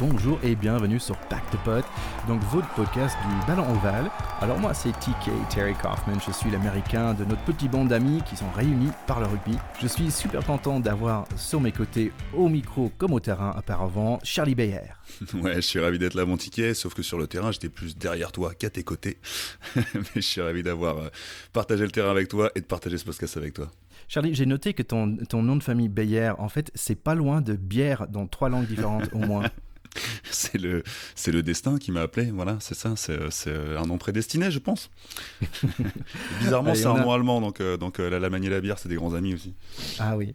bonjour et bienvenue sur Pack de Pot, donc votre podcast du ballon ovale. Alors moi c'est TK Terry Kaufman, je suis l'américain de notre petit bande d'amis qui sont réunis par le rugby. Je suis super content d'avoir sur mes côtés, au micro comme au terrain auparavant, Charlie Bayer. Ouais, je suis ravi d'être là mon ticket, sauf que sur le terrain j'étais plus derrière toi qu'à tes côtés. Mais je suis ravi d'avoir euh, partagé le terrain avec toi et de partager ce podcast avec toi. Charlie, j'ai noté que ton, ton nom de famille Bayer, en fait, c'est pas loin de bière dans trois langues différentes au moins. c'est le, c'est le destin qui m'a appelé. Voilà, c'est ça. C'est, un nom prédestiné, je pense. Bizarrement, c'est un nom allemand, donc, euh, donc euh, la, la et la bière, c'est des grands amis aussi. Ah oui.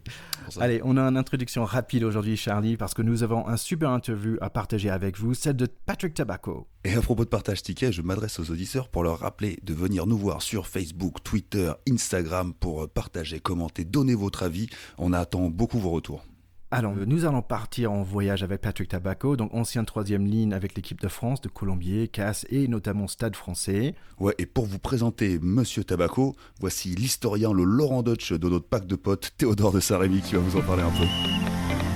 Allez, on a une introduction rapide aujourd'hui, Charlie, parce que nous avons un super interview à partager avec vous, celle de Patrick Tabaco. Et à propos de partage ticket, je m'adresse aux auditeurs pour leur rappeler de venir nous voir sur Facebook, Twitter, Instagram pour partager, commenter, donner votre avis. On attend beaucoup vos retours. Alors, nous allons partir en voyage avec Patrick Tabaco, donc ancien troisième ligne avec l'équipe de France, de Colombier, Casse et notamment Stade français. Ouais, et pour vous présenter Monsieur Tabaco, voici l'historien, le Laurent Dutch de notre pack de potes, Théodore de Saint-Rémy, qui va vous en parler un peu.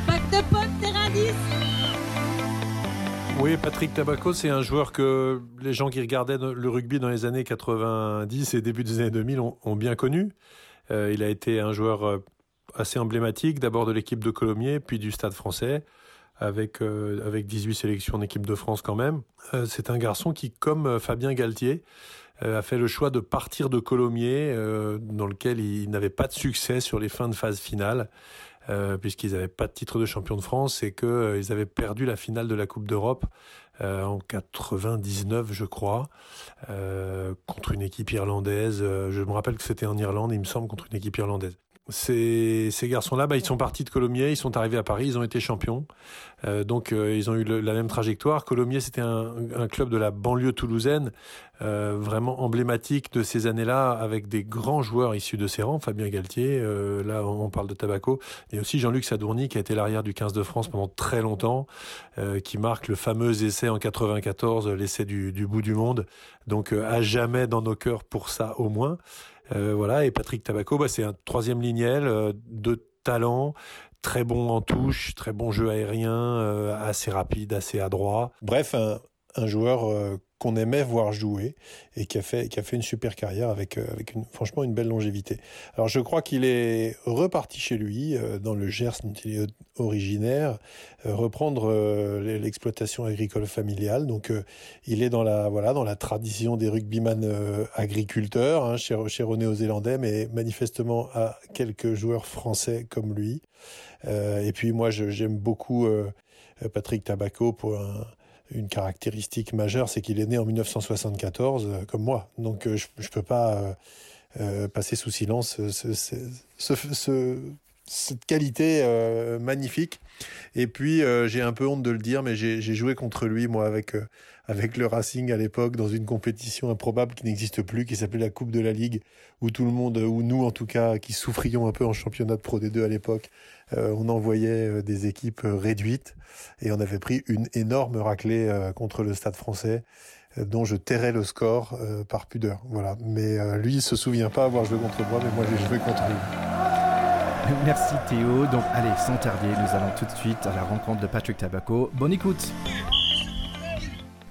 Pack de potes, terrain 10 oui, Patrick Tabaco, c'est un joueur que les gens qui regardaient le rugby dans les années 90 et début des années 2000 ont, bien connu. Euh, il a été un joueur euh, assez emblématique, d'abord de l'équipe de Colomiers, puis du Stade français, avec, euh, avec 18 sélections en équipe de France quand même. Euh, c'est un garçon qui, comme euh, Fabien Galtier, a fait le choix de partir de Colomiers, dans lequel il n'avait pas de succès sur les fins de phase finale. puisqu'ils n'avaient pas de titre de champion de France et qu'ils avaient perdu la finale de la Coupe d'Europe en 99, je crois, contre une équipe irlandaise. je me rappelle que c'était en Irlande, il me semble, contre une équipe irlandaise. Ces, ces garçons-là, bah, ils sont partis de Colomiers, ils sont arrivés à Paris, ils ont été champions. Euh, donc euh, ils ont eu la même trajectoire. Colomiers, c'était un, un, club de la banlieue toulousaine, euh, vraiment emblématique de ces années-là, avec des grands joueurs issus de ses rangs. Fabien Galtier, euh, là on parle de Tabaco, et aussi Jean-Luc Sadourny, qui a été l'arrière du 15 de France pendant très longtemps, euh, qui marque le fameux essai en 94, l'essai du, du bout du monde. Donc à jamais dans nos cœurs pour ça au moins. Euh, voilà, et Patrick Tabaco, bah, c'est un troisième lignel euh, de talent, très bon en touche, très bon jeu aérien, euh, assez rapide, assez adroit. Bref, un, un joueur qu'on aimait voir jouer et qui a fait, qui a fait une super carrière avec, euh, avec une, franchement une belle longévité. Alors je crois qu'il est reparti chez lui, euh, dans le Gers dont il est originaire, euh, reprendre l'exploitation agricole familiale. Donc il est dans la, voilà, dans la tradition des rugbyman agriculteurs, hein, chez, chez aux zélandais mais manifestement à quelques joueurs français comme lui. et puis moi j'aime beaucoup Patrick Tabaco pour un une caractéristique majeure, c'est qu'il est né en 1974, euh, comme moi. Donc euh, je ne peux pas euh, passer sous silence ce, cette qualité magnifique. Et puis j'ai un peu honte de le dire, mais j'ai joué contre lui, moi, avec, avec le Racing à l'époque, dans une compétition improbable qui n'existe plus, qui s'appelait la Coupe de la Ligue, où tout le monde, ou nous en tout cas, qui souffrions un peu en championnat de Pro D2 à l'époque, on envoyait des équipes réduites et on avait pris une énorme raclée euh, contre le Stade français euh, dont je tairais le score euh, par pudeur. Voilà. Mais lui, il se souvient pas avoir joué contre moi, mais moi j'ai joué contre lui. Merci Théo. Donc allez, sans tarder, nous allons tout de suite à la rencontre de Patrick Tabaco. Bonne écoute.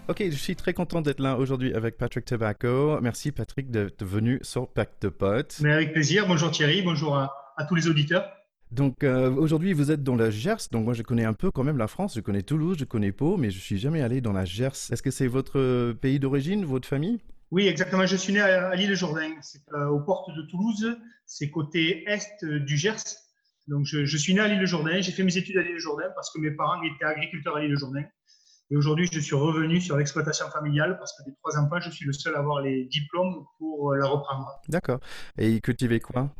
Ok, je suis très content d'être là aujourd'hui avec Patrick Tabaco. Merci Patrick d'être venu sur Pack de Potes. Mais avec plaisir. Bonjour Thierry, bonjour à, à tous les auditeurs. Donc euh, aujourd'hui, vous êtes dans la Gers. Donc moi, je connais un peu quand même la France. Je connais Toulouse, je connais Pau, mais je suis jamais allé dans la Gers. Est-ce que c'est votre pays d'origine, votre famille? Oui, exactement. Je suis né à, l'île Jourdain. C'est euh, aux portes de Toulouse. C'est côté est du Gers. Donc je, suis né à l'île Jourdain. J'ai fait mes études à l'île Jourdain parce que mes parents étaient agriculteurs à l'île Jourdain. Et aujourd'hui, je suis revenu sur l'exploitation familiale parce que des trois enfants, je suis le seul à avoir les diplômes pour la reprendre. D'accord. Et cultivez quoi?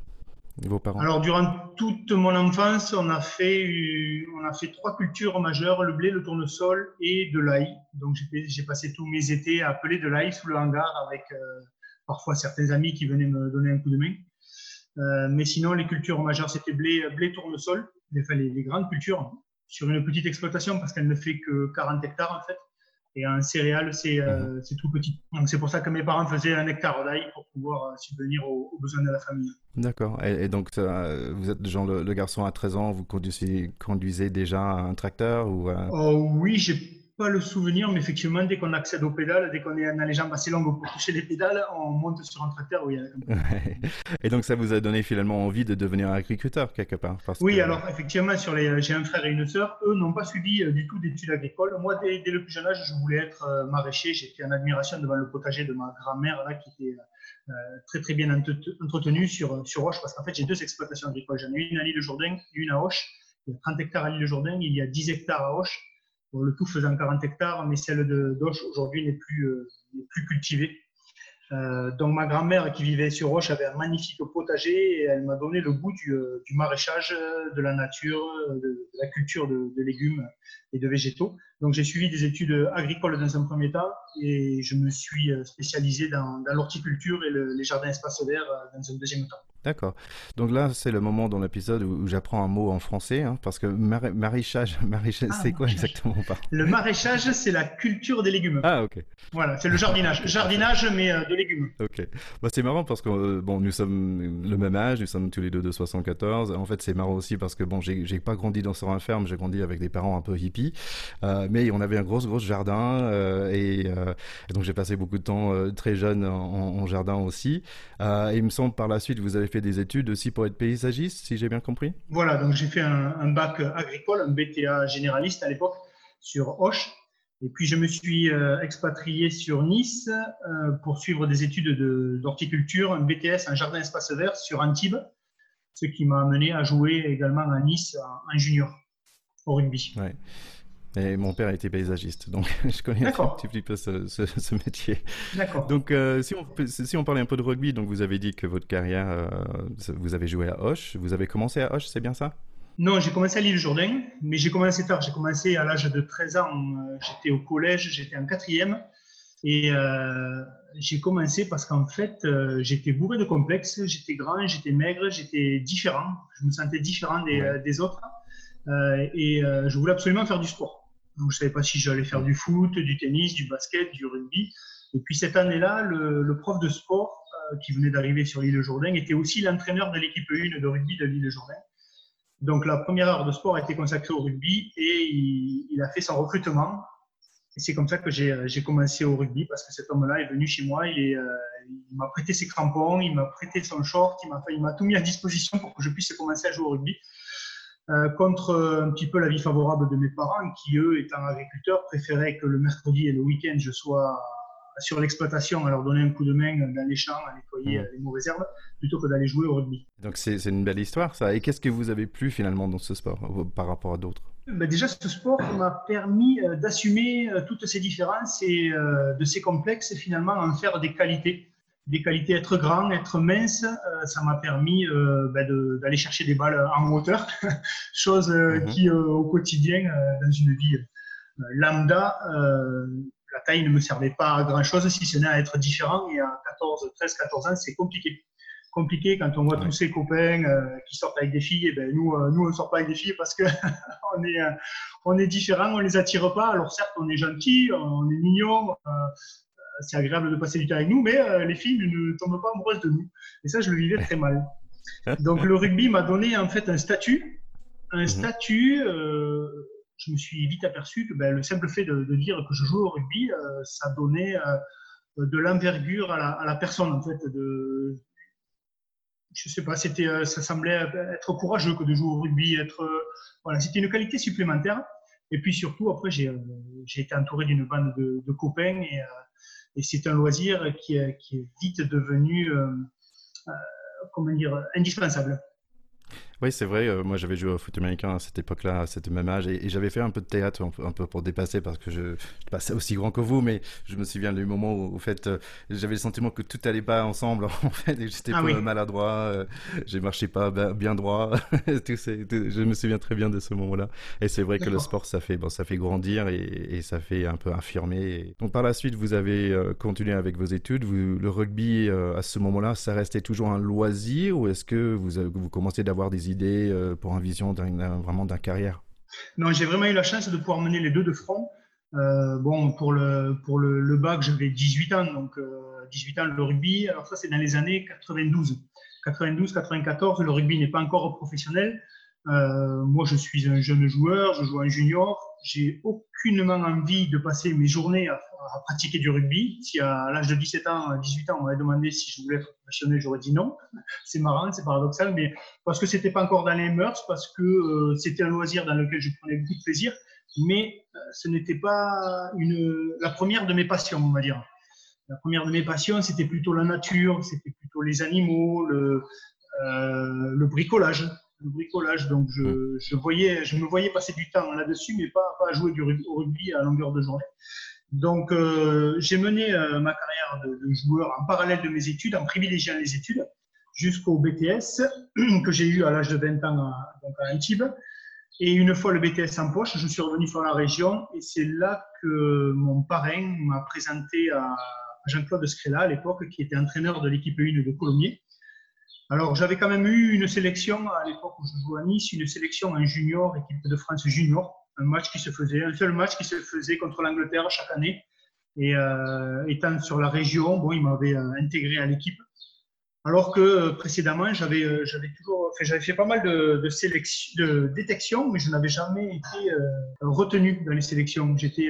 Alors, durant toute mon enfance, on a fait, on a fait trois cultures majeures, le blé, le tournesol et de l'ail. Donc, j'ai passé tous mes étés à peler de l'ail sous le hangar avec euh, parfois certains amis qui venaient me donner un coup de main. Euh, mais sinon, les cultures majeures, c'était blé, blé, tournesol, les, les, grandes cultures sur une petite exploitation parce qu'elle ne fait que 40 hectares en fait. Et en céréales, c'est mhm. tout petit. Donc c'est pour ça que mes parents faisaient un hectare d'ail pour pouvoir subvenir aux, besoins de la famille. D'accord. Et, donc vous êtes genre le, garçon à 13 ans, vous conduisez, conduisez déjà un tracteur ou oh, Oui, j'ai pas le souvenir, mais effectivement, dès qu'on accède aux pédales, dès qu'on est a les jambes assez longues pour toucher les pédales, on monte sur un tracteur. Oui, et donc, ça vous a donné finalement envie de devenir agriculteur quelque part Oui, alors effectivement, sur les... j'ai un frère et une sœur. Eux n'ont pas suivi euh, du tout d'études agricoles. Moi, dès, le plus jeune âge, je voulais être euh, maraîcher. J'étais en admiration devant le potager de ma grand-mère, là, qui était euh, très très bien entretenu sur, sur Roche, parce qu'en fait, j'ai deux exploitations agricoles. J'en ai une à l'île Jourdain et une à Hoche. Il y a 30 hectares à l'île Jourdain, il y a 10 hectares à Hoche le tout faisant 40 hectares, mais celle de aujourd'hui n'est plus, euh, cultivée. Euh, donc ma grand-mère qui vivait sur Roche avait un magnifique potager et elle m'a donné le goût du, euh, maraîchage, de la nature, de, la culture de, légumes et de végétaux. Donc j'ai suivi des études agricoles dans un premier temps et je me suis spécialisé dans, l'horticulture et les jardins espaces verts dans un deuxième temps. D'accord. Donc là, c'est le moment dans l'épisode où, j'apprends un mot en français, hein, parce que maraîchage, maraîchage ah, c'est quoi exactement Le maraîchage, c'est la culture des légumes. Ah, ok. Voilà, c'est le jardinage. Jardinage, mais euh, de légumes. Ok. Bah, c'est marrant parce que, euh, bon, nous sommes le même âge, nous sommes tous les deux de 74. En fait, c'est marrant aussi parce que, bon, j'ai pas grandi dans sur un ferme, j'ai grandi avec des parents un peu hippies, euh, mais on avait un gros, gros jardin, et, donc j'ai passé beaucoup de temps très jeune en, jardin aussi. et il me semble par la suite, vous avez fait des études aussi pour être paysagiste, si j'ai bien compris Voilà, donc j'ai fait un, bac agricole, un BTA généraliste à l'époque sur Hoche. Et puis je me suis euh, expatrié sur Nice euh, pour suivre des études d'horticulture, un BTS, un jardin espace vert sur Antibes, ce qui m'a amené à jouer également à Nice en, junior au rugby. Ouais. Et mon père était paysagiste, donc je connais un petit peu ce, ce, métier. D'accord. Donc, euh, si, on, si on parlait un peu de rugby, donc vous avez dit que votre carrière, euh, vous avez joué à Hoche. Vous avez commencé à Hoche, c'est bien ça? Non, j'ai commencé à l'île Jourdain, mais j'ai commencé tard. J'ai commencé à l'âge de 13 ans. Euh, j'étais au collège, j'étais en quatrième. Et j'ai commencé parce qu'en fait, j'étais bourré de complexes. J'étais grand, j'étais maigre, j'étais différent. Je me sentais différent des, des autres. et je voulais absolument faire du sport. Donc, je ne savais pas si j'allais faire du foot, du tennis, du basket, du rugby. Et puis cette année-là, le, prof de sport euh, qui venait d'arriver sur l'île Jourdain était aussi l'entraîneur de l'équipe 1 de rugby de l'île Jourdain. Donc la première heure de sport a été consacrée au rugby et il, a fait son recrutement. Et c'est comme ça que j'ai commencé au rugby parce que cet homme-là est venu chez moi, il, euh, il m'a prêté ses crampons, il m'a prêté son short, il m'a tout mis à disposition pour que je puisse commencer à jouer au rugby. Euh, contre euh, un petit peu l'avis favorable de mes parents qui, eux, étant agriculteurs, préféraient que le mercredi et le week-end, je sois sur l'exploitation à leur donner un coup de main dans les champs, à nettoyer mmh. les mauvaises herbes, plutôt que d'aller jouer au rugby. Donc c'est une belle histoire ça. Et qu'est-ce que vous avez plu finalement dans ce sport euh, par rapport à d'autres? Ben Déjà, ce sport m'a permis d'assumer toutes ces différences et de ces complexes et finalement en faire des qualités des qualités, être grand, être mince, euh, ça m'a permis euh, ben d'aller chercher des balles en hauteur, chose euh, mhm. qui au quotidien, dans une vie lambda, la taille ne me servait pas à grand-chose, si ce n'est à être différent. Et à 14, 13, 14 ans, c'est compliqué. Compliqué quand on voit tous ses copains qui sortent avec des filles. Et ben nous, nous, on ne sort pas avec des filles parce qu'on est, on est différent, on ne les attire pas. Alors certes, on est gentil, on est mignon, c'est agréable de passer du temps avec nous, mais euh, les filles ne tombent pas amoureuses de nous. Et ça, je le vivais très mal. Donc le rugby m'a donné en fait un statut. Un mhm. statut, euh, je me suis vite aperçu que ben, le simple fait de, dire que je joue au rugby, euh, ça donnait de l'envergure à la, personne en fait. De, je sais pas, c'était, ça semblait être courageux que de jouer au rugby. Être, voilà, c'était une qualité supplémentaire. Et puis surtout, après, j'ai, été entouré d'une bande de, de copains et et c'est un loisir qui est, vite devenu, euh, euh, comment dire, indispensable. Oui, c'est vrai. Euh, moi, j'avais joué au foot américain à cette époque-là, à cet même âge, et, j'avais fait un peu de théâtre, un peu, pour dépasser, parce que je ne suis pas aussi grand que vous, mais je me souviens du moment où, au fait, euh, j'avais le sentiment que tout allait pas ensemble, en fait, et j'étais ah peu maladroit, euh, j'ai marché pas bien droit. tout je me souviens très bien de ce moment-là. Et c'est vrai que le sport, ça fait, bon, ça fait grandir et, ça fait un peu affirmer. Donc, par la suite, vous avez continué avec vos études. Vous, le rugby, à ce moment-là, ça restait toujours un loisir, ou est-ce que vous, vous commencez d'avoir des idées euh, pour un vision vraiment d'un carrière Non, j'ai vraiment eu la chance de pouvoir mener les deux de front. bon, pour le, pour le, bac, j'avais 18 ans, donc 18 ans le rugby. Alors ça, c'est dans les années 92. 92-94, le rugby n'est pas encore professionnel. Euh, moi, je suis un jeune joueur, je joue en junior. J'ai aucunement envie de passer mes journées à, pratiquer du rugby. Si à l'âge de 17 ans, 18 ans, on m'avait demandé si je voulais être professionnel, j'aurais dit non. C'est marrant, c'est paradoxal, mais parce que c'était pas encore dans les mœurs, parce que euh, c'était un loisir dans lequel je prenais beaucoup de plaisir, mais euh, ce n'était pas la première de mes passions, on va dire. La première de mes passions, c'était plutôt la nature, c'était plutôt les animaux, le, euh, le bricolage. Le bricolage. Donc, je, mmh. je, voyais, je me voyais passer du temps là-dessus, mais pas, pas jouer du au rugby à longueur de journée. Donc, euh, j'ai mené euh, ma carrière de, de, joueur en parallèle de mes études, en privilégiant les études, jusqu'au BTS que j'ai eu à l'âge de 20 ans à, donc à Antibes. Et une fois le BTS en poche, je suis revenu sur la région et c'est là que mon parrain m'a présenté à, Jean-Claude Scrella à l'époque, qui était entraîneur de l'équipe 1 de Colomiers. Alors, j'avais quand même eu une sélection à l'époque où je jouais à Nice, une sélection en junior, équipe de France junior, un match qui se faisait, un seul match qui se faisait contre l'Angleterre chaque année. Et euh, étant sur la région, bon, il m'avait euh, intégré à l'équipe. Alors que euh, précédemment, j'avais, j'avais toujours, fait, j'avais fait pas mal de, sélection, de détection, mais je n'avais jamais été retenu dans les sélections. J'étais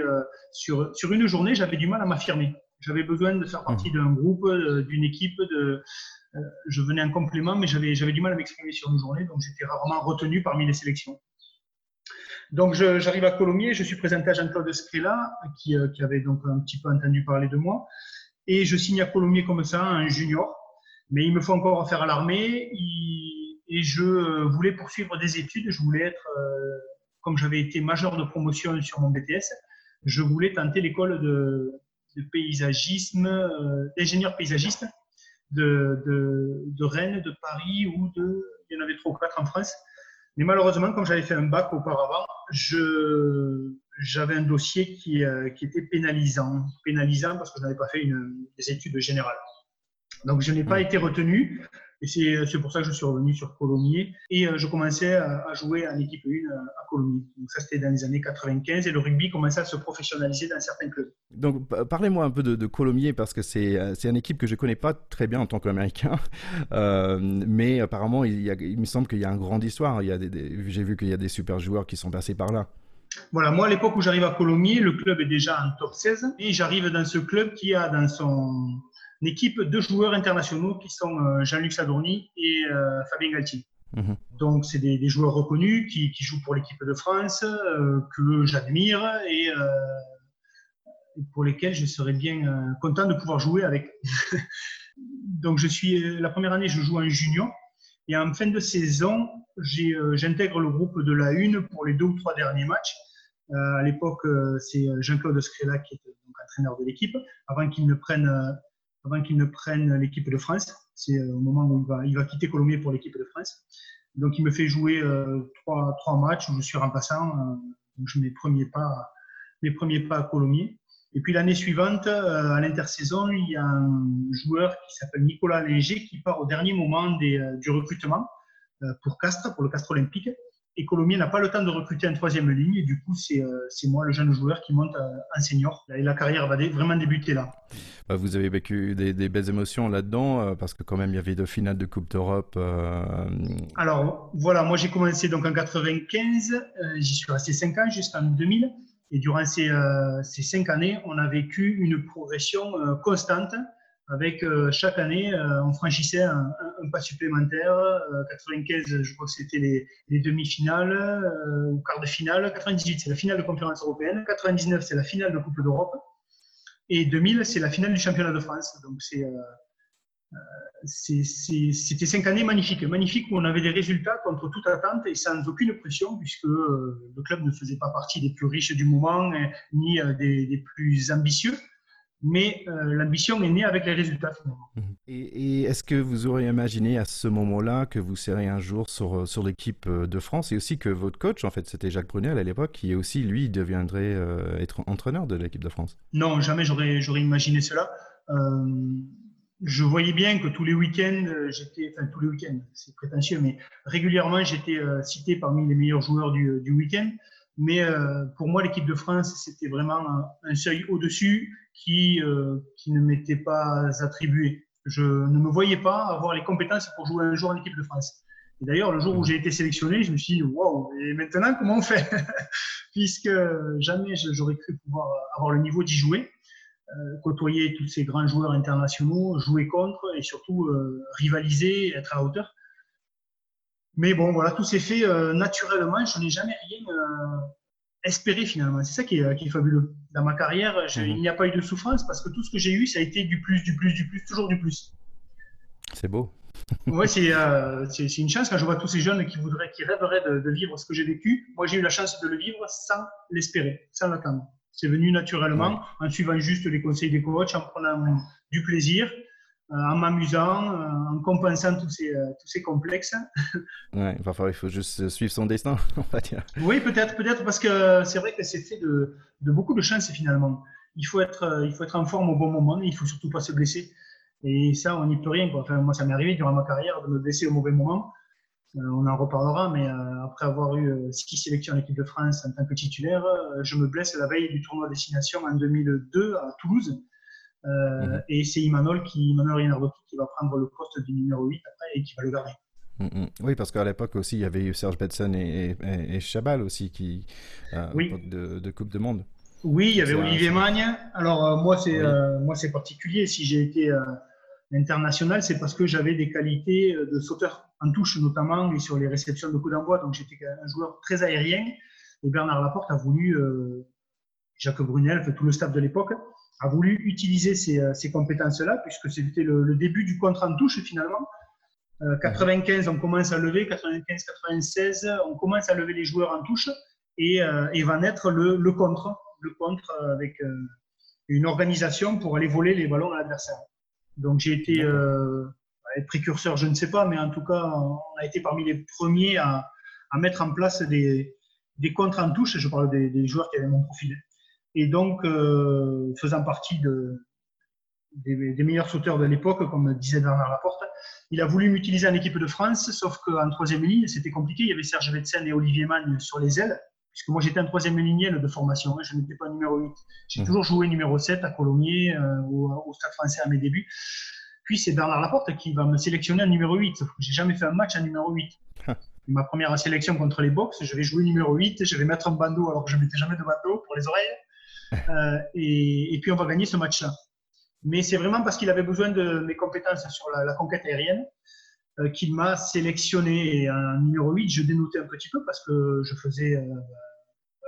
sur, sur une journée, j'avais du mal à m'affirmer. J'avais besoin de faire partie mmh. d'un groupe, euh, d'une équipe. De, euh, je venais en complément, mais j'avais, j'avais du mal à m'exprimer sur une journée, donc j'étais rarement retenu parmi les sélections. Donc j'arrive à Colomiers, je suis présenté à Jean-Claude Scrella, qui, euh, qui, avait donc un petit peu entendu parler de moi, et je signe à Colomiers comme ça, un junior, mais il me faut encore faire à l'armée, et je voulais poursuivre des études, je voulais être, comme j'avais été majeur de promotion sur mon BTS, je voulais tenter l'école de, de paysagisme, euh, d'ingénieur paysagiste de, de, Rennes, de Paris ou de. Il y en avait trois ou quatre en France. Mais malheureusement, comme j'avais fait un bac auparavant, j'avais un dossier qui, euh, qui, était pénalisant. Pénalisant parce que je n'avais pas fait une, des études générales. Donc, je n'ai pas mmh. été retenu. Et c'est pour ça que je suis revenu sur Colomiers. Et euh, je commençais à, jouer en équipe 1 euh, à Colomiers. Donc ça, c'était dans les années 95. Et le rugby commençait à se professionnaliser dans certains clubs. Donc parlez-moi un peu de, Colomiers parce que euh, c'est une équipe que je ne connais pas très bien en tant qu'Américain. mais apparemment, il, il me semble qu'il y a une grande histoire. J'ai vu qu'il y a des super joueurs qui sont passés par là. Voilà, moi à l'époque où j'arrive à Colomiers, le club est déjà en top 16 et j'arrive dans ce club qui a dans son une équipe de joueurs internationaux qui sont euh, Jean-Luc Sadorni et euh, Fabien Galtier. Mhm. Donc, c'est des, joueurs reconnus qui, jouent pour l'équipe de France, euh, que j'admire et pour lesquels je serais bien content de pouvoir jouer avec. Donc, je suis, la première année, je joue en junior. Et en fin de saison, j'intègre le groupe de la Une pour les deux ou trois derniers matchs. à l'époque, c'est Jean-Claude Scrella qui donc entraîneur de l'équipe, avant qu'il ne prenne avant qu'il ne prenne l'équipe de France. C'est euh, au moment où il va, quitter Colomiers pour l'équipe de France. Donc il me fait jouer euh, trois, trois, matchs où je suis remplaçant. Euh, donc je mets premiers pas, mes premiers pas à Colomiers. Et puis l'année suivante, à l'intersaison, il y a un joueur qui s'appelle Nicolas Linger qui part au dernier moment du recrutement pour Castres, pour le Castres Olympique et Colomiers n'a pas le temps de recruter en troisième ligne. Et du coup, c'est euh, moi, le jeune joueur, qui monte euh, en senior. Et la carrière va vraiment débuter là. Bah, vous avez vécu des, belles émotions là-dedans, euh, parce que quand même, il y avait deux finales de Coupe d'Europe. Alors, voilà, moi j'ai commencé donc en 95. J'y suis resté 5 ans, jusqu'en 2000. Et durant ces, ces 5 années, on a vécu une progression constante avec euh, chaque année, euh, on franchissait un, pas supplémentaire. 95, euh, je crois que c'était les, demi-finales ou quart de finale. 98, c'est la finale de conférence européenne. 99, c'est la finale de Coupe d'Europe. Et 2000, c'est la finale du championnat de France. Donc c'était cinq années magnifiques, magnifiques où on avait des résultats contre toute attente et sans aucune pression puisque le club ne faisait pas partie des plus riches du moment ni des plus ambitieux mais euh, l'ambition est née avec les résultats finalement. Mhm. Et, est-ce que vous auriez imaginé à ce moment-là que vous seriez un jour sur, euh, sur l'équipe euh, de France et aussi que votre coach, en fait, c'était Jacques Brunel à l'époque, qui aussi, lui, deviendrait être entraîneur de l'équipe de France? Non, jamais j'aurais, j'aurais imaginé cela. je voyais bien que tous les week-ends, j'étais, enfin tous les week-ends, c'est prétentieux, mais régulièrement j'étais cité parmi les meilleurs joueurs du, du week-end. Mais euh, pour moi, l'équipe de France, c'était vraiment un, seuil au-dessus qui, euh, qui ne m'était pas attribué. Je ne me voyais pas avoir les compétences pour jouer un jour en équipe de France. Et d'ailleurs, le jour où j'ai été sélectionné, je me suis dit, waouh, et maintenant, comment on fait? Puisque jamais j'aurais cru pouvoir avoir le niveau d'y jouer, euh, côtoyer tous ces grands joueurs internationaux, jouer contre et surtout rivaliser, être à la hauteur. Mais bon, voilà, tout s'est fait euh, naturellement. Je n'ai jamais rien euh, espéré finalement. C'est ça qui est, qui est, fabuleux. Dans ma carrière, mhm. il n'y a pas eu de souffrance parce que tout ce que j'ai eu, ça a été du plus, du plus, du plus, toujours du plus. C'est beau. ouais, euh, c'est une chance quand je vois tous ces jeunes qui voudraient, qui rêveraient de, de vivre ce que j'ai vécu. Moi, j'ai eu la chance de le vivre sans l'espérer, sans l'attendre. C'est venu naturellement en suivant juste les conseils des coachs, en prenant du plaisir euh, en m'amusant, euh, en compensant tous ces, euh, tous ces complexes. ouais, il faut juste suivre son destin, on va dire. Oui, peut-être, peut-être, parce que c'est vrai que c'est fait de, de, beaucoup de chance finalement. Il faut, être, il faut être en forme au bon moment, il faut surtout pas se blesser. Et ça, on n'y peut rien. Quoi. Enfin, moi, ça m'est arrivé durant ma carrière de me blesser au mauvais moment. on en reparlera, mais après avoir eu six sélections en équipe de France en tant que titulaire, je me blesse la veille du tournoi destination en 2002 à Toulouse. Euh, mhm. Et c'est Imanol qui, Imanol qui va prendre le poste du numéro 8 après et qui va le garder. Mhm. Oui, parce qu'à l'époque aussi, il y avait eu Serge Betson et, et, Chabal aussi qui euh, de, de, Coupe de Monde. Oui, il y avait Olivier Magne. Alors euh, moi, c'est moi c'est particulier. Si j'ai été international, c'est parce que j'avais des qualités de sauteur en touche notamment et sur les réceptions de coups d'envoi. Donc j'étais un joueur très aérien. Et Bernard Laporte a voulu, Jacques Brunel, tout le staff de l'époque, a voulu utiliser ces, euh, ces compétences-là, puisque c'était le, début du contre en touche finalement. 95, euh, on commence à lever, 95, 96, on commence à lever les joueurs en touche et, euh, et va naître le, le, contre, le contre avec une organisation pour aller voler les ballons à l'adversaire. Donc j'ai été précurseur, je ne sais pas, mais en tout cas, on a été parmi les premiers à, à mettre en place des, des contres en touche. Je parle des, des joueurs qui avaient mon profil. Et donc, euh, faisant partie de, des, meilleurs sauteurs de l'époque, comme disait Bernard Laporte, il a voulu m'utiliser en équipe de France, sauf qu'en troisième ligne, c'était compliqué. Il y avait Serge Vetsen et Olivier Magne sur les ailes, puisque moi j'étais en troisième ligne de formation, je n'étais pas numéro 8. J'ai mmh. toujours joué numéro 7 à Colomiers, euh, au, Stade français à mes débuts. Puis c'est Bernard Laporte qui va me sélectionner en numéro 8, sauf que j'ai jamais fait un match en numéro 8. Ma première sélection contre les box, je vais jouer numéro 8, je vais mettre un bandeau alors que je ne mettais jamais de bandeau pour les oreilles. Euh, et, puis on va gagner ce match-là. Mais c'est vraiment parce qu'il avait besoin de mes compétences sur la, conquête aérienne euh, qu'il m'a sélectionné. En numéro 8, je dénotais un petit peu parce que je faisais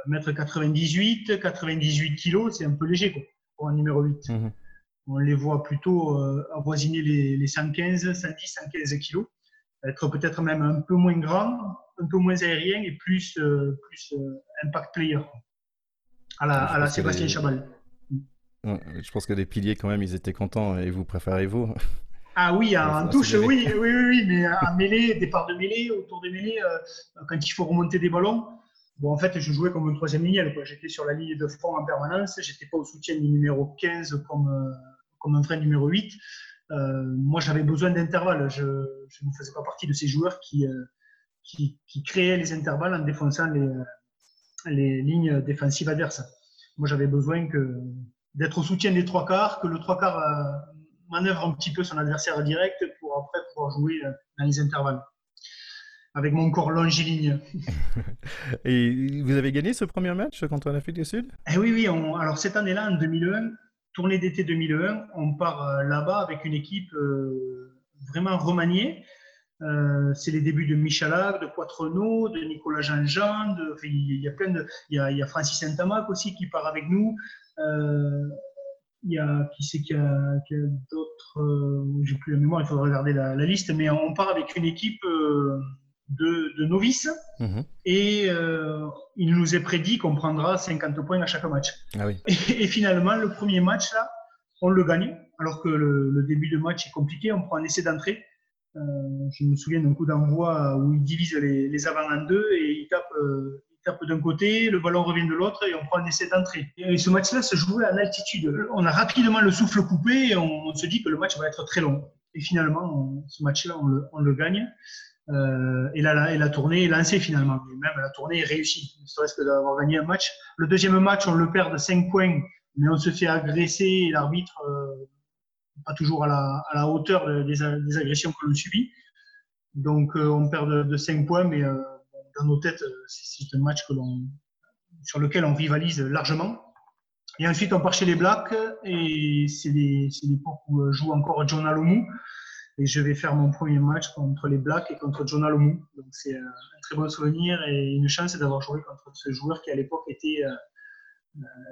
1m98, euh, 98 kg, c'est un peu léger quoi, pour un numéro 8. Mhm. On les voit plutôt avoisiner les, 115, 110, 115 kg. Être peut-être même un peu moins grand, un peu moins aérien et plus, plus impact player à la, Sébastien Chabal. je pense que les piliers, quand même, ils étaient contents et vous préférez-vous Ah oui, en touche, oui, oui, oui, mais en mêlée, départ de mêlée, autour des mêlées, euh, quand il faut remonter des ballons. Bon, en fait, je jouais comme une troisième ligne. J'étais sur la ligne de front en permanence. J'étais pas au soutien du numéro 15 comme, euh, comme un frein numéro 8. Euh, moi, j'avais besoin d'intervalles. Je, ne faisais pas partie de ces joueurs qui, qui, qui, créaient les intervalles en défonçant les, les lignes défensives adverses. Moi, j'avais besoin que d'être au soutien des trois quarts, que le trois quarts euh, manœuvre un petit peu son adversaire direct pour après pouvoir jouer euh, dans les intervalles. Avec mon corps longiligne. Et vous avez gagné ce premier match contre l'Afrique du Sud? Eh Oui, oui. alors cette année-là, en 2001, tournée d'été 2001, on part euh, là-bas avec une équipe vraiment remaniée. Euh, c'est les débuts de Michalak, de Poitrenaud, de Nicolas Jean-Jean. Il y a plein de. Il y a, il y a Francis Saint-Amac aussi qui part avec nous. Euh, il y a qui c'est qui a, a d'autres. Euh, J'ai plus la mémoire, il faudra regarder la, la, liste. Mais on part avec une équipe de, de, novices mhm. et il nous est prédit qu'on prendra 50 points à chaque match. Ah oui. et, et, finalement, le premier match là, on le gagne, alors que le, le début de match est compliqué. On prend un essai d'entrée je me souviens d'un coup d'envoi où il divise les, les, avants en deux et il tape, euh, tape d'un côté, le ballon revient de l'autre et on prend un essai d'entrée. Et ce match-là se jouait en altitude. On a rapidement le souffle coupé et on, se dit que le match va être très long. Et finalement, ce match-là, on le, gagne. et, la, et tournée est lancée finalement. même la tournée est réussie, ne serait-ce que d'avoir gagné un match. Le deuxième match, on le perd de 5 points, mais on se fait agresser et l'arbitre pas toujours à la, hauteur des, agressions que l'on subit. Donc on perd de, de 5 points, mais dans nos têtes, c'est un match que sur lequel on rivalise largement. Et ensuite, on part chez les Blacks et c'est l'époque où euh, joue encore John Alomou. Et je vais faire mon premier match contre les Blacks et contre John Alomou. Donc c'est euh, un très bon souvenir et une chance d'avoir joué contre ce joueur qui à l'époque était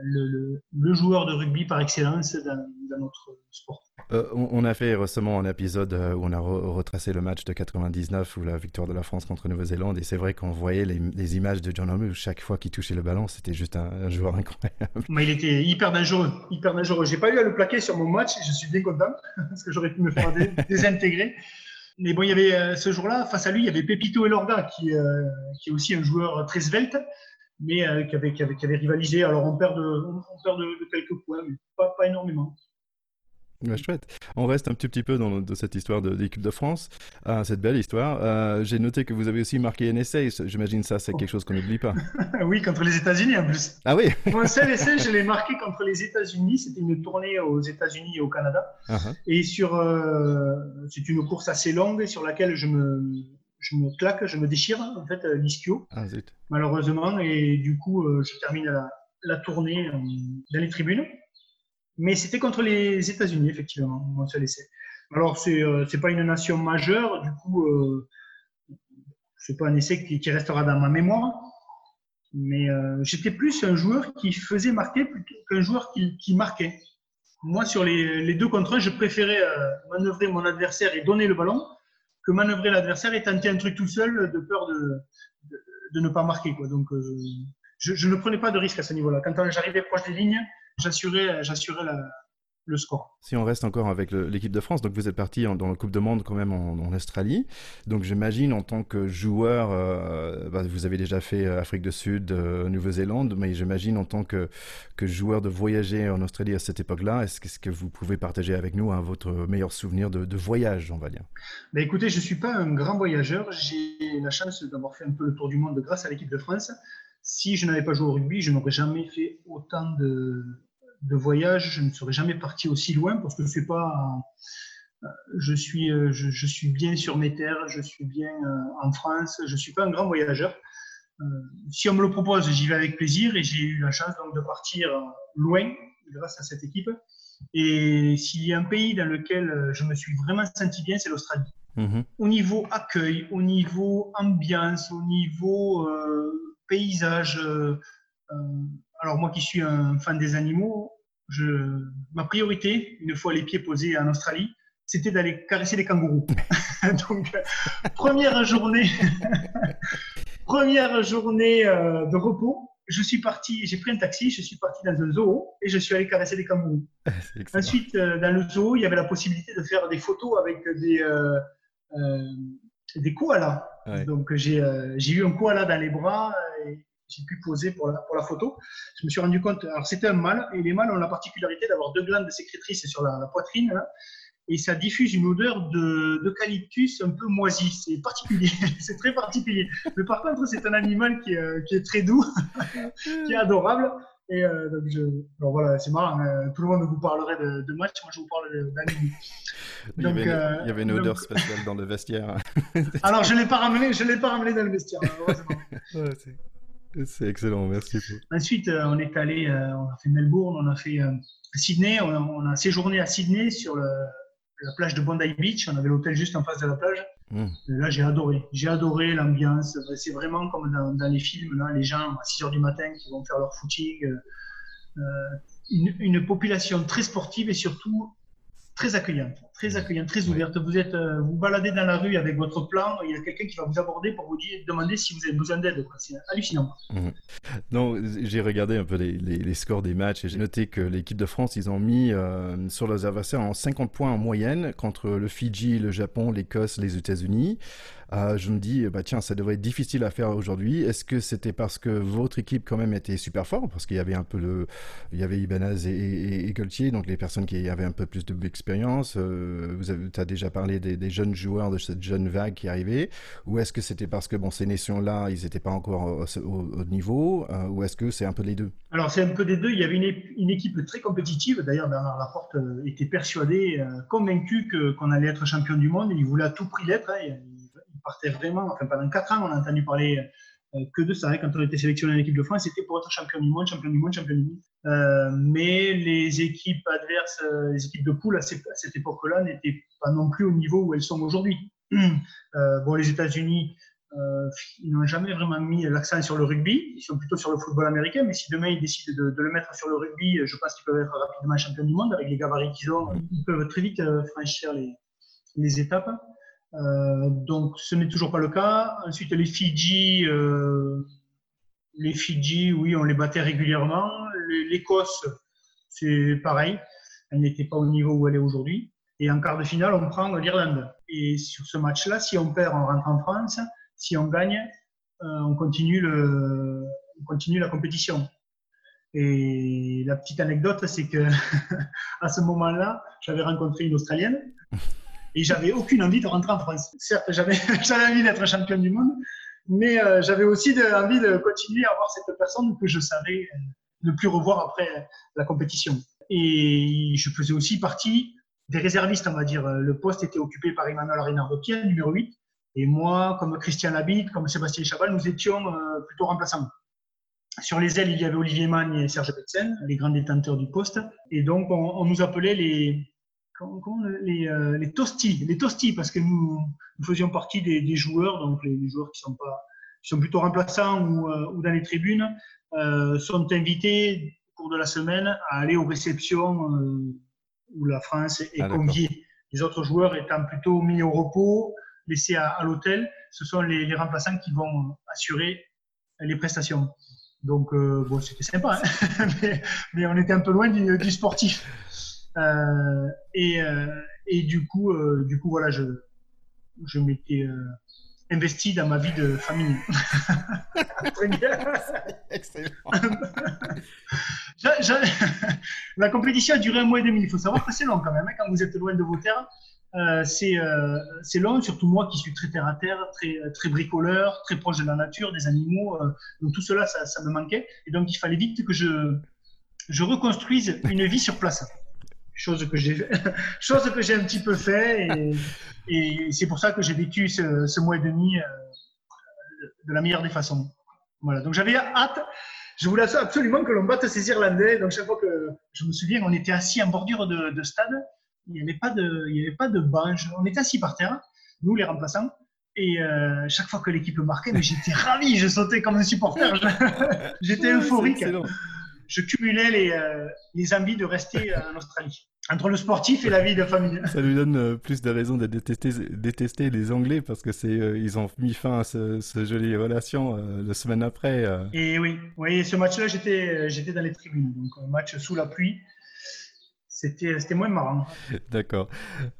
le, le, joueur de rugby par excellence dans, notre sport. Euh, on, a fait récemment un épisode euh, où on a retracé le match de 99 ou la victoire de la France contre Nouvelle-Zélande et c'est vrai qu'on voyait les, images de John Omu chaque fois qu'il touchait le ballon, c'était juste un, joueur incroyable. Mais il était hyper dangereux, hyper dangereux. J'ai pas eu à le plaquer sur mon match, je suis bien content parce que j'aurais pu me faire désintégrer. Mais bon, il y avait euh, ce jour-là, face à lui, il y avait Pepito Elorda qui, qui est aussi un joueur très svelte mais euh, qui, avait, qui, avait, qui, avait, rivalisé. Alors on perd de, on perd de, de quelques points, mais pas, pas énormément. Chouette. On reste un petit, petit peu dans de cette histoire de, l'équipe de France, ah, cette belle histoire. Euh, J'ai noté que vous avez aussi marqué un essai. J'imagine ça, c'est quelque chose qu'on n'oublie pas. oui, contre les États-Unis en plus. Ah oui Mon seul essai, je l'ai marqué contre les États-Unis. C'était une tournée aux États-Unis et au Canada. Uh -huh. Et sur, euh, c'est une course assez longue sur laquelle je me, je me claque, je me déchire en fait euh, l'ischio, ah, malheureusement, et du coup euh, je termine la, tournée euh, dans les tribunes. Mais c'était contre les États-Unis effectivement, mon seul essai. Alors c'est c'est pas une nation majeure, du coup c'est pas un essai qui, restera dans ma mémoire. Mais j'étais plus un joueur qui faisait marquer plutôt qu'un joueur qui, marquait. Moi, sur les, les, deux contre un, je préférais manœuvrer mon adversaire et donner le ballon que manœuvrer l'adversaire et tenter un truc tout seul de peur de, de, ne pas marquer. Quoi. Donc, euh, je, je, ne prenais pas de risque à ce niveau-là. Quand j'arrivais proche des lignes, j'assurais, j'assurais la, le score. Si on reste encore avec l'équipe de France, donc vous êtes parti dans la Coupe de Monde quand même en, Australie. Donc j'imagine en tant que joueur, euh, bah, vous avez déjà fait euh, Afrique du Sud, euh, Nouvelle-Zélande, mais j'imagine en tant que, que joueur de voyager en Australie à cette époque-là, est-ce que, que, vous pouvez partager avec nous hein, votre meilleur souvenir de, voyage, on va dire? Bah, Écoutez, je ne suis pas un grand voyageur. J'ai la chance d'avoir fait un peu le tour du monde grâce à l'équipe de France. Si je n'avais pas joué au rugby, je n'aurais jamais fait autant de, de voyage, je ne serais jamais parti aussi loin parce que c'est pas. Euh, je suis, euh, je, suis bien sur mes terres, je suis bien euh, en France, je suis pas un grand voyageur. si on me le propose, j'y vais avec plaisir et j'ai eu la chance donc de partir loin grâce à cette équipe. Et s'il y a un pays dans lequel je me suis vraiment senti bien, c'est l'Australie. Mm-hmm. Au niveau accueil, au niveau ambiance, au niveau paysage. Alors moi qui suis un fan des animaux, je, ma priorité, une fois les pieds posés en Australie, c'était d'aller caresser les kangourous. Donc, première journée, première journée euh, de repos. Je suis parti, j'ai pris un taxi, je suis parti dans un zoo et je suis allé caresser les kangourous. Ensuite, euh, dans le zoo, il y avait la possibilité de faire des photos avec des, euh, des koalas. Donc, j'ai eu un koala dans les bras et j'ai pu poser pour la, pour la photo. Je me suis rendu compte, alors c'était un mâle, et les mâles ont la particularité d'avoir deux glandes sécrétrices sur la, poitrine, et ça diffuse une odeur d'eucalyptus un peu moisi. C'est particulier, c'est très particulier. Mais par contre, c'est un animal qui est, qui est, très doux, qui est adorable. Et euh, donc, je, voilà, c'est marrant. Hein. tout le monde vous parlerait de, de match, moi je vous parle d'animaux. Il, y avait, euh, il y avait une odeur spéciale dans le vestiaire. alors je l'ai pas ramené, je l'ai pas ramené dans le vestiaire. Heureusement. Ouais, c'est excellent, merci. Ensuite, euh, on est allé, euh, on a fait Melbourne, on a fait euh, Sydney, on a, séjourné à Sydney sur la plage de Bondi Beach. On avait l'hôtel juste en face de la plage. Hmm. Là, j'ai adoré. J'ai adoré l'ambiance. C'est vraiment comme dans, les films, là, les gens à 6 h du matin qui vont faire leur footing. une, une, population très sportive et surtout très accueillante, très accueillante, très ouverte. Vous êtes, euh, vous baladez dans la rue avec votre plan, il y a quelqu'un qui va vous aborder pour vous dire, demander si vous avez besoin d'aide. C'est hallucinant. Non, j'ai regardé un peu les, les, scores des matchs et j'ai noté que l'équipe de France, ils ont mis euh, sur leurs adversaires en 50 points en moyenne contre le Fidji, le Japon, l'Écosse, les États-Unis. Je me dis, bah tiens, ça devrait être difficile à faire aujourd'hui. Est-ce que c'était parce que votre équipe quand même était super forte, parce qu'il y avait un peu le, il y avait Ibanez et, et, donc les personnes qui avaient un peu plus d'expérience. vous avez, as déjà parlé des, jeunes joueurs de cette jeune vague qui arrivait, ou est-ce que c'était parce que bon, ces nations-là, ils n'étaient pas encore au, niveau, ou est-ce que c'est un peu les deux? Alors c'est un peu des deux. Il y avait une, équipe très compétitive. D'ailleurs, Bernard Laporte était persuadé, convaincu qu'on allait être champion du monde. Il voulait à tout prix l'être. Hein. Partait vraiment. Enfin, pendant quatre ans, on a entendu parler euh, que de ça. Hein. Quand on était sélectionné en équipe de France, c'était pour être champion du monde, champion du monde, champion du monde. Euh, mais les équipes adverses, euh, les équipes de poule à cette, époque-là n'étaient pas non plus au niveau où elles sont aujourd'hui. bon, les États-Unis, ils n'ont jamais vraiment mis l'accent sur le rugby. Ils sont plutôt sur le football américain. Mais si demain ils décident de, le mettre sur le rugby, je pense qu'ils peuvent être rapidement champions du monde avec les gabarits qu'ils ont. Ils peuvent très vite franchir les étapes. Euh, donc, ce n'est toujours pas le cas. Ensuite, les Fidji, euh, les Fidji, oui, on les battait régulièrement. L'Écosse, c'est pareil. Elle n'était pas au niveau où elle est aujourd'hui. Et en quart de finale, on prend l'Irlande. Et sur ce match-là, si on perd, on rentre en France. Si on gagne, euh, on, continue la compétition. Et la petite anecdote, c'est que à ce moment-là, j'avais rencontré une Australienne et j'avais aucune envie de rentrer en France. Certes, j'avais, envie d'être champion du monde, mais euh, j'avais aussi envie de continuer à voir cette personne que je savais euh, ne plus revoir après la compétition. Et je faisais aussi partie des réservistes, on va dire. Le poste était occupé par Emmanuel Reynardo numéro 8. Et moi, comme Christian Labitte, comme Sébastien Chabal, nous étions euh, plutôt remplaçants. Sur les ailes, il y avait Olivier Magne et Serge Betsen, les grands détenteurs du poste. Et donc, on nous appelait les, les, euh, les parce que nous, nous faisions partie des, joueurs, donc les, joueurs qui sont pas, qui sont plutôt remplaçants ou, euh, ou dans les tribunes, euh, sont invités au cours de la semaine à aller aux réceptions où la France est ah, conviée. Les autres joueurs étant plutôt mis au repos, laissés à, l'hôtel, ce sont les, les, remplaçants qui vont assurer les prestations. Donc, bon, c'était sympa, hein mais, mais, on était un peu loin du, du sportif. Euh, et, euh, et, du coup, euh, du coup, voilà, je, je m'étais investi dans ma vie de famille. Très bien. Excellent. la compétition a duré un mois et demi. Il faut savoir que c'est long quand même. Hein, quand vous êtes loin de vos terres, euh, c'est euh, long, surtout moi qui suis très terre à terre, très, très bricoleur, très proche de la nature, des animaux. donc tout cela, ça, ça, me manquait. Et donc il fallait vite que je, je reconstruise une vie sur place chose que j'ai chose que j'ai un petit peu fait et, et c'est pour ça que j'ai vécu ce, ce, mois et demi euh, de la meilleure des façons. Voilà, donc j'avais hâte, je voulais absolument que l'on batte ces Irlandais. Donc chaque fois que je me souviens, on était assis en bordure de, de stade, il n'y avait pas de, il y avait pas de banc, on était assis par terre, nous les remplaçants. Et euh, chaque fois que l'équipe marquait, mais j'étais ravi, je sautais comme un supporter, j'étais euphorique je cumulais les, euh, les envies de rester euh, en Australie. Entre le sportif et la vie de famille. Ça lui donne euh, plus de raisons de détester, détester les Anglais parce que c'est ils ont mis fin à ce, ce jolie relation la semaine après. Et oui, oui, ce match-là, j'étais j'étais dans les tribunes, donc un match sous la pluie c'était moins marrant. D'accord.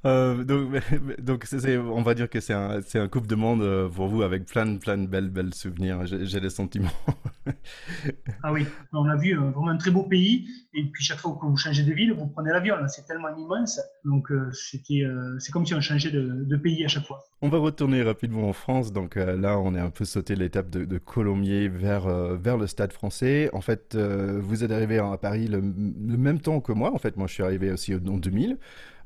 Euh, donc, donc on va dire que c'est un, un coupe de monde euh, pour vous avec plein, plein de belles, belles souvenirs. J'ai des sentiments. ah oui, on a vu euh, vraiment un très beau pays. Et puis chaque fois que vous changez de ville, vous prenez l'avion. C'est tellement immense. Donc c'était, c'est comme si on changeait de, de, pays à chaque fois. On va retourner rapidement en France. Donc là, on est un peu sauté l'étape de, de, Colombier vers, vers le stade français. En fait, vous êtes arrivé à Paris le, le même temps que moi. En fait, moi, je suis arrivé aussi en 2000.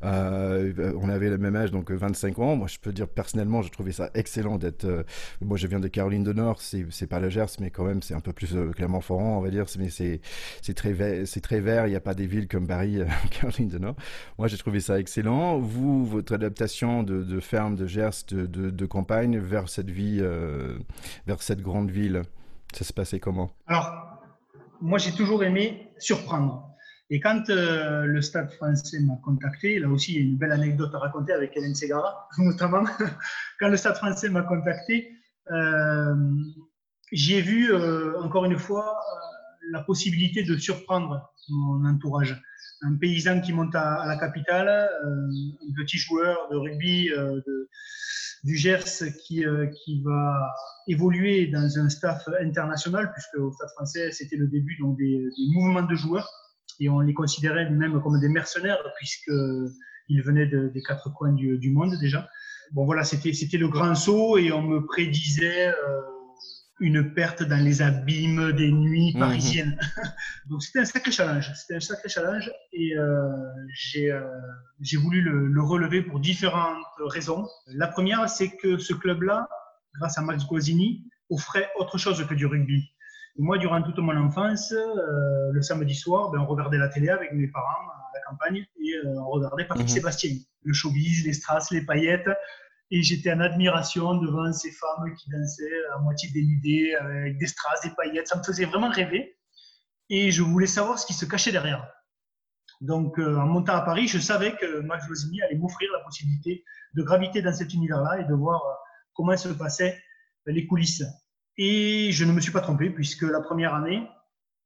Euh, on avait le même âge, donc 25 ans. Moi, je peux dire personnellement, je trouvais ça excellent d'être. Euh, moi, je viens de Caroline du Nord, c'est pas le Gers, mais quand même, c'est un peu plus euh, Clermont-Ferrand, on va dire. Mais c'est très, c'est très vert. Il n'y a pas des villes comme Paris, Caroline du Nord. Moi, j'ai trouvé ça excellent. Vous, votre adaptation de, ferme, de Gers, de, de, campagne vers cette vie, vers cette grande ville, ça se passait comment? Alors, moi, j'ai toujours aimé surprendre. Et quand euh, le Stade français m'a contacté, là aussi il y a une belle anecdote à raconter avec Hélène Segara, notamment, quand le Stade français m'a contacté, euh, j'ai vu euh, encore une fois la possibilité de surprendre mon entourage. Un paysan qui monte à, la capitale, un petit joueur de rugby du Gers qui, qui va évoluer dans un staff international, puisque au Stade français, c'était le début donc, des, mouvements de joueurs, et on les considérait même comme des mercenaires, puisqu'ils venaient des quatre coins du, du, monde déjà. Bon voilà, c'était le grand saut, et on me prédisait une perte dans les abîmes des nuits mhm. parisiennes. Donc c'était un sacré challenge. C'était un sacré challenge et euh, euh, j'ai voulu le, le, relever pour différentes raisons. La première, c'est que ce club-là, grâce à Max Guazzini, offrait autre chose que du rugby. Moi, durant toute mon enfance, euh, le samedi soir, ben, on regardait la télé avec mes parents à la campagne et euh, on regardait Patrick mhm. Sébastien, le showbiz, les strass, les paillettes. Et j'étais en admiration devant ces femmes qui dansaient à moitié dénudées, avec des strass, des paillettes. Ça me faisait vraiment rêver. Et je voulais savoir ce qui se cachait derrière. Donc, euh, en montant à Paris, je savais que Max Lozini allait m'offrir la possibilité de graviter dans cet univers-là et de voir comment se passaient les coulisses. Et je ne me suis pas trompé, puisque la première année,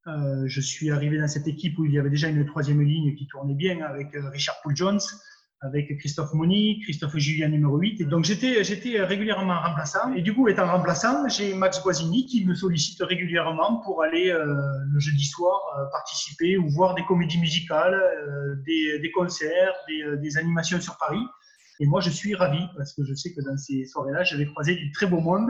euh, je suis arrivé dans cette équipe où il y avait déjà une troisième ligne qui tournait bien avec Richard Paul Jones, avec Christophe Moni, Christophe Julien numéro 8. Et donc j'étais, régulièrement remplaçant. Et du coup, étant remplaçant, j'ai Max Guazzini qui me sollicite régulièrement pour aller euh, le jeudi soir euh, participer ou voir des comédies musicales, euh, des, concerts, des, des, animations sur Paris. Et moi, je suis ravi parce que je sais que dans ces soirées-là, j'avais croisé du très beau monde.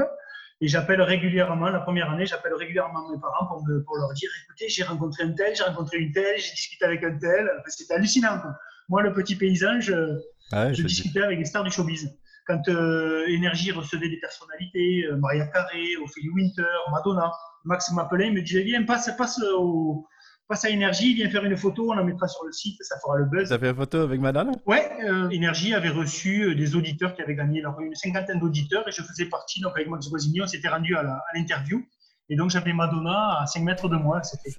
Et j'appelle régulièrement, la première année, j'appelle régulièrement mes parents pour, me, pour leur dire, écoutez, j'ai rencontré un tel, j'ai rencontré une telle, j'ai discuté avec un tel. C'était hallucinant. Quoi moi, le petit paysan, je, ah discutais avec les stars du showbiz. Quand euh, Énergie recevait des personnalités, euh, Maria Carré, Ophélie Winter, Madonna, Max m'appelait, il me disait Viens, passe, passe, au, passe à Énergie, viens faire une photo, on la mettra sur le site, ça fera le buzz. As fait une photo avec Madonna Ouais, euh, Énergie avait reçu des auditeurs qui avaient gagné, une cinquantaine d'auditeurs, et je faisais partie, donc avec Max Guazzini, on s'était rendu à l'interview. Et donc, j'avais Madonna à 5 mètres de moi. C'était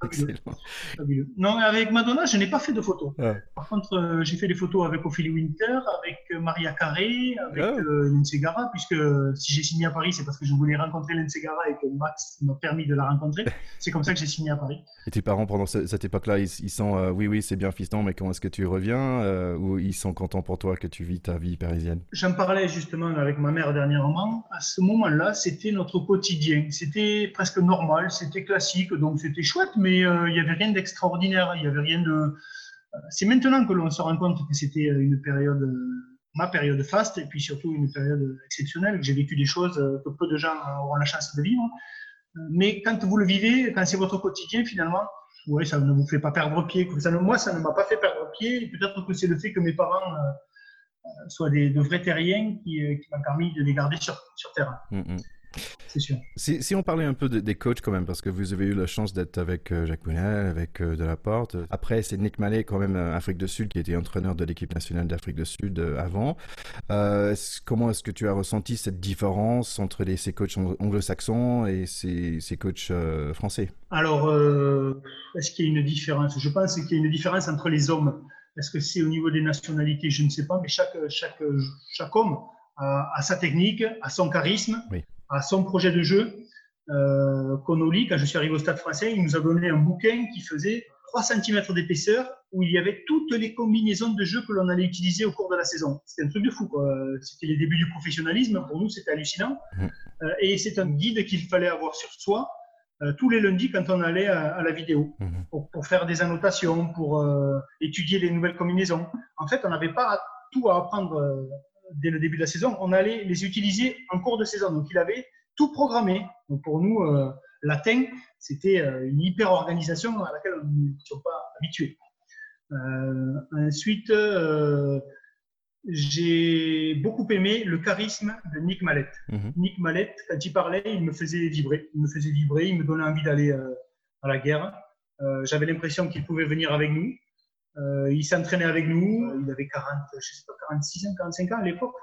fabuleux. Non, avec Madonna, je n'ai pas fait de photos. Par contre, euh, j'ai fait des photos avec Ophélie Winter, avec euh, Maria Carré, avec ah. euh, puisque si j'ai signé à Paris, c'est parce que je voulais rencontrer Lindsay Gara et que Max m'a permis de la rencontrer. C'est comme ça que j'ai signé à Paris. Et tes parents, pendant cette époque-là, ils, sont oui, oui, c'est bien fiston, mais quand est-ce que tu reviens Ou ils sont contents pour toi que tu vis ta vie parisienne? J'en parlais justement avec ma mère dernièrement. À ce moment-là, c'était notre quotidien. C'était presque normal, c'était classique, donc c'était chouette, mais euh, il n'y avait rien d'extraordinaire, il y avait rien de. Euh, c'est maintenant que l'on se rend compte que c'était euh, une période, ma période faste, et puis surtout une période exceptionnelle, que j'ai vécu des choses que peu de gens auront la chance de vivre. Mais quand vous le vivez, quand c'est votre quotidien, finalement, ouais, ça ne vous fait pas perdre pied. Ça moi, ça ne m'a pas fait perdre pied. Peut-être que c'est le fait que mes parents soient des, de vrais terriens qui, m'ont permis de les garder sur, sur terrain. Mm, mm c'est sûr. Si, on parlait un peu des coachs quand même, parce que vous avez eu la chance d'être avec euh, Jacques Brunel, avec euh, Delaporte. Après, c'est Nick Mallet, quand même, euh, Afrique du Sud, qui était entraîneur de l'équipe nationale d'Afrique du Sud avant. comment est-ce que tu as ressenti cette différence entre les, ces coachs anglo-saxons et ces, ces coachs français? Alors, est-ce qu'il y a une différence? Je pense qu'il y a une différence entre les hommes. Est-ce que c'est au niveau des nationalités? Je ne sais pas, mais chaque, chaque, chaque homme a, a sa technique, a son charisme. Oui à son projet de jeu. Euh, Connolly, quand je suis arrivé au Stade français, il nous a donné un bouquin qui faisait 3 cm d'épaisseur où il y avait toutes les combinaisons de jeu que l'on allait utiliser au cours de la saison. C'était un truc de fou. C'était les débuts du professionnalisme. Pour nous, c'était hallucinant. Mmh. Euh, et c'est un guide qu'il fallait avoir sur soi euh, tous les lundis quand on allait à, la vidéo mmh. pour, pour, faire des annotations, pour euh, étudier les nouvelles combinaisons. En fait, on n'avait pas tout à apprendre dès le début de la saison, on allait les utiliser en cours de saison. Donc, il avait tout programmé. Donc, pour nous, euh, latin, c'était euh, une hyper-organisation à laquelle on n'était pas habitués. Euh, ensuite, j'ai beaucoup aimé le charisme de Nick Mallette. Mhm. Nick Mallette, quand il parlait, il me faisait vibrer. Il me faisait vibrer, il me donnait envie d'aller à la guerre. J'avais l'impression qu'il pouvait venir avec nous. Euh, il s'entraînait avec nous. Il avait 40, je sais pas, 46 ans, 45 ans à l'époque.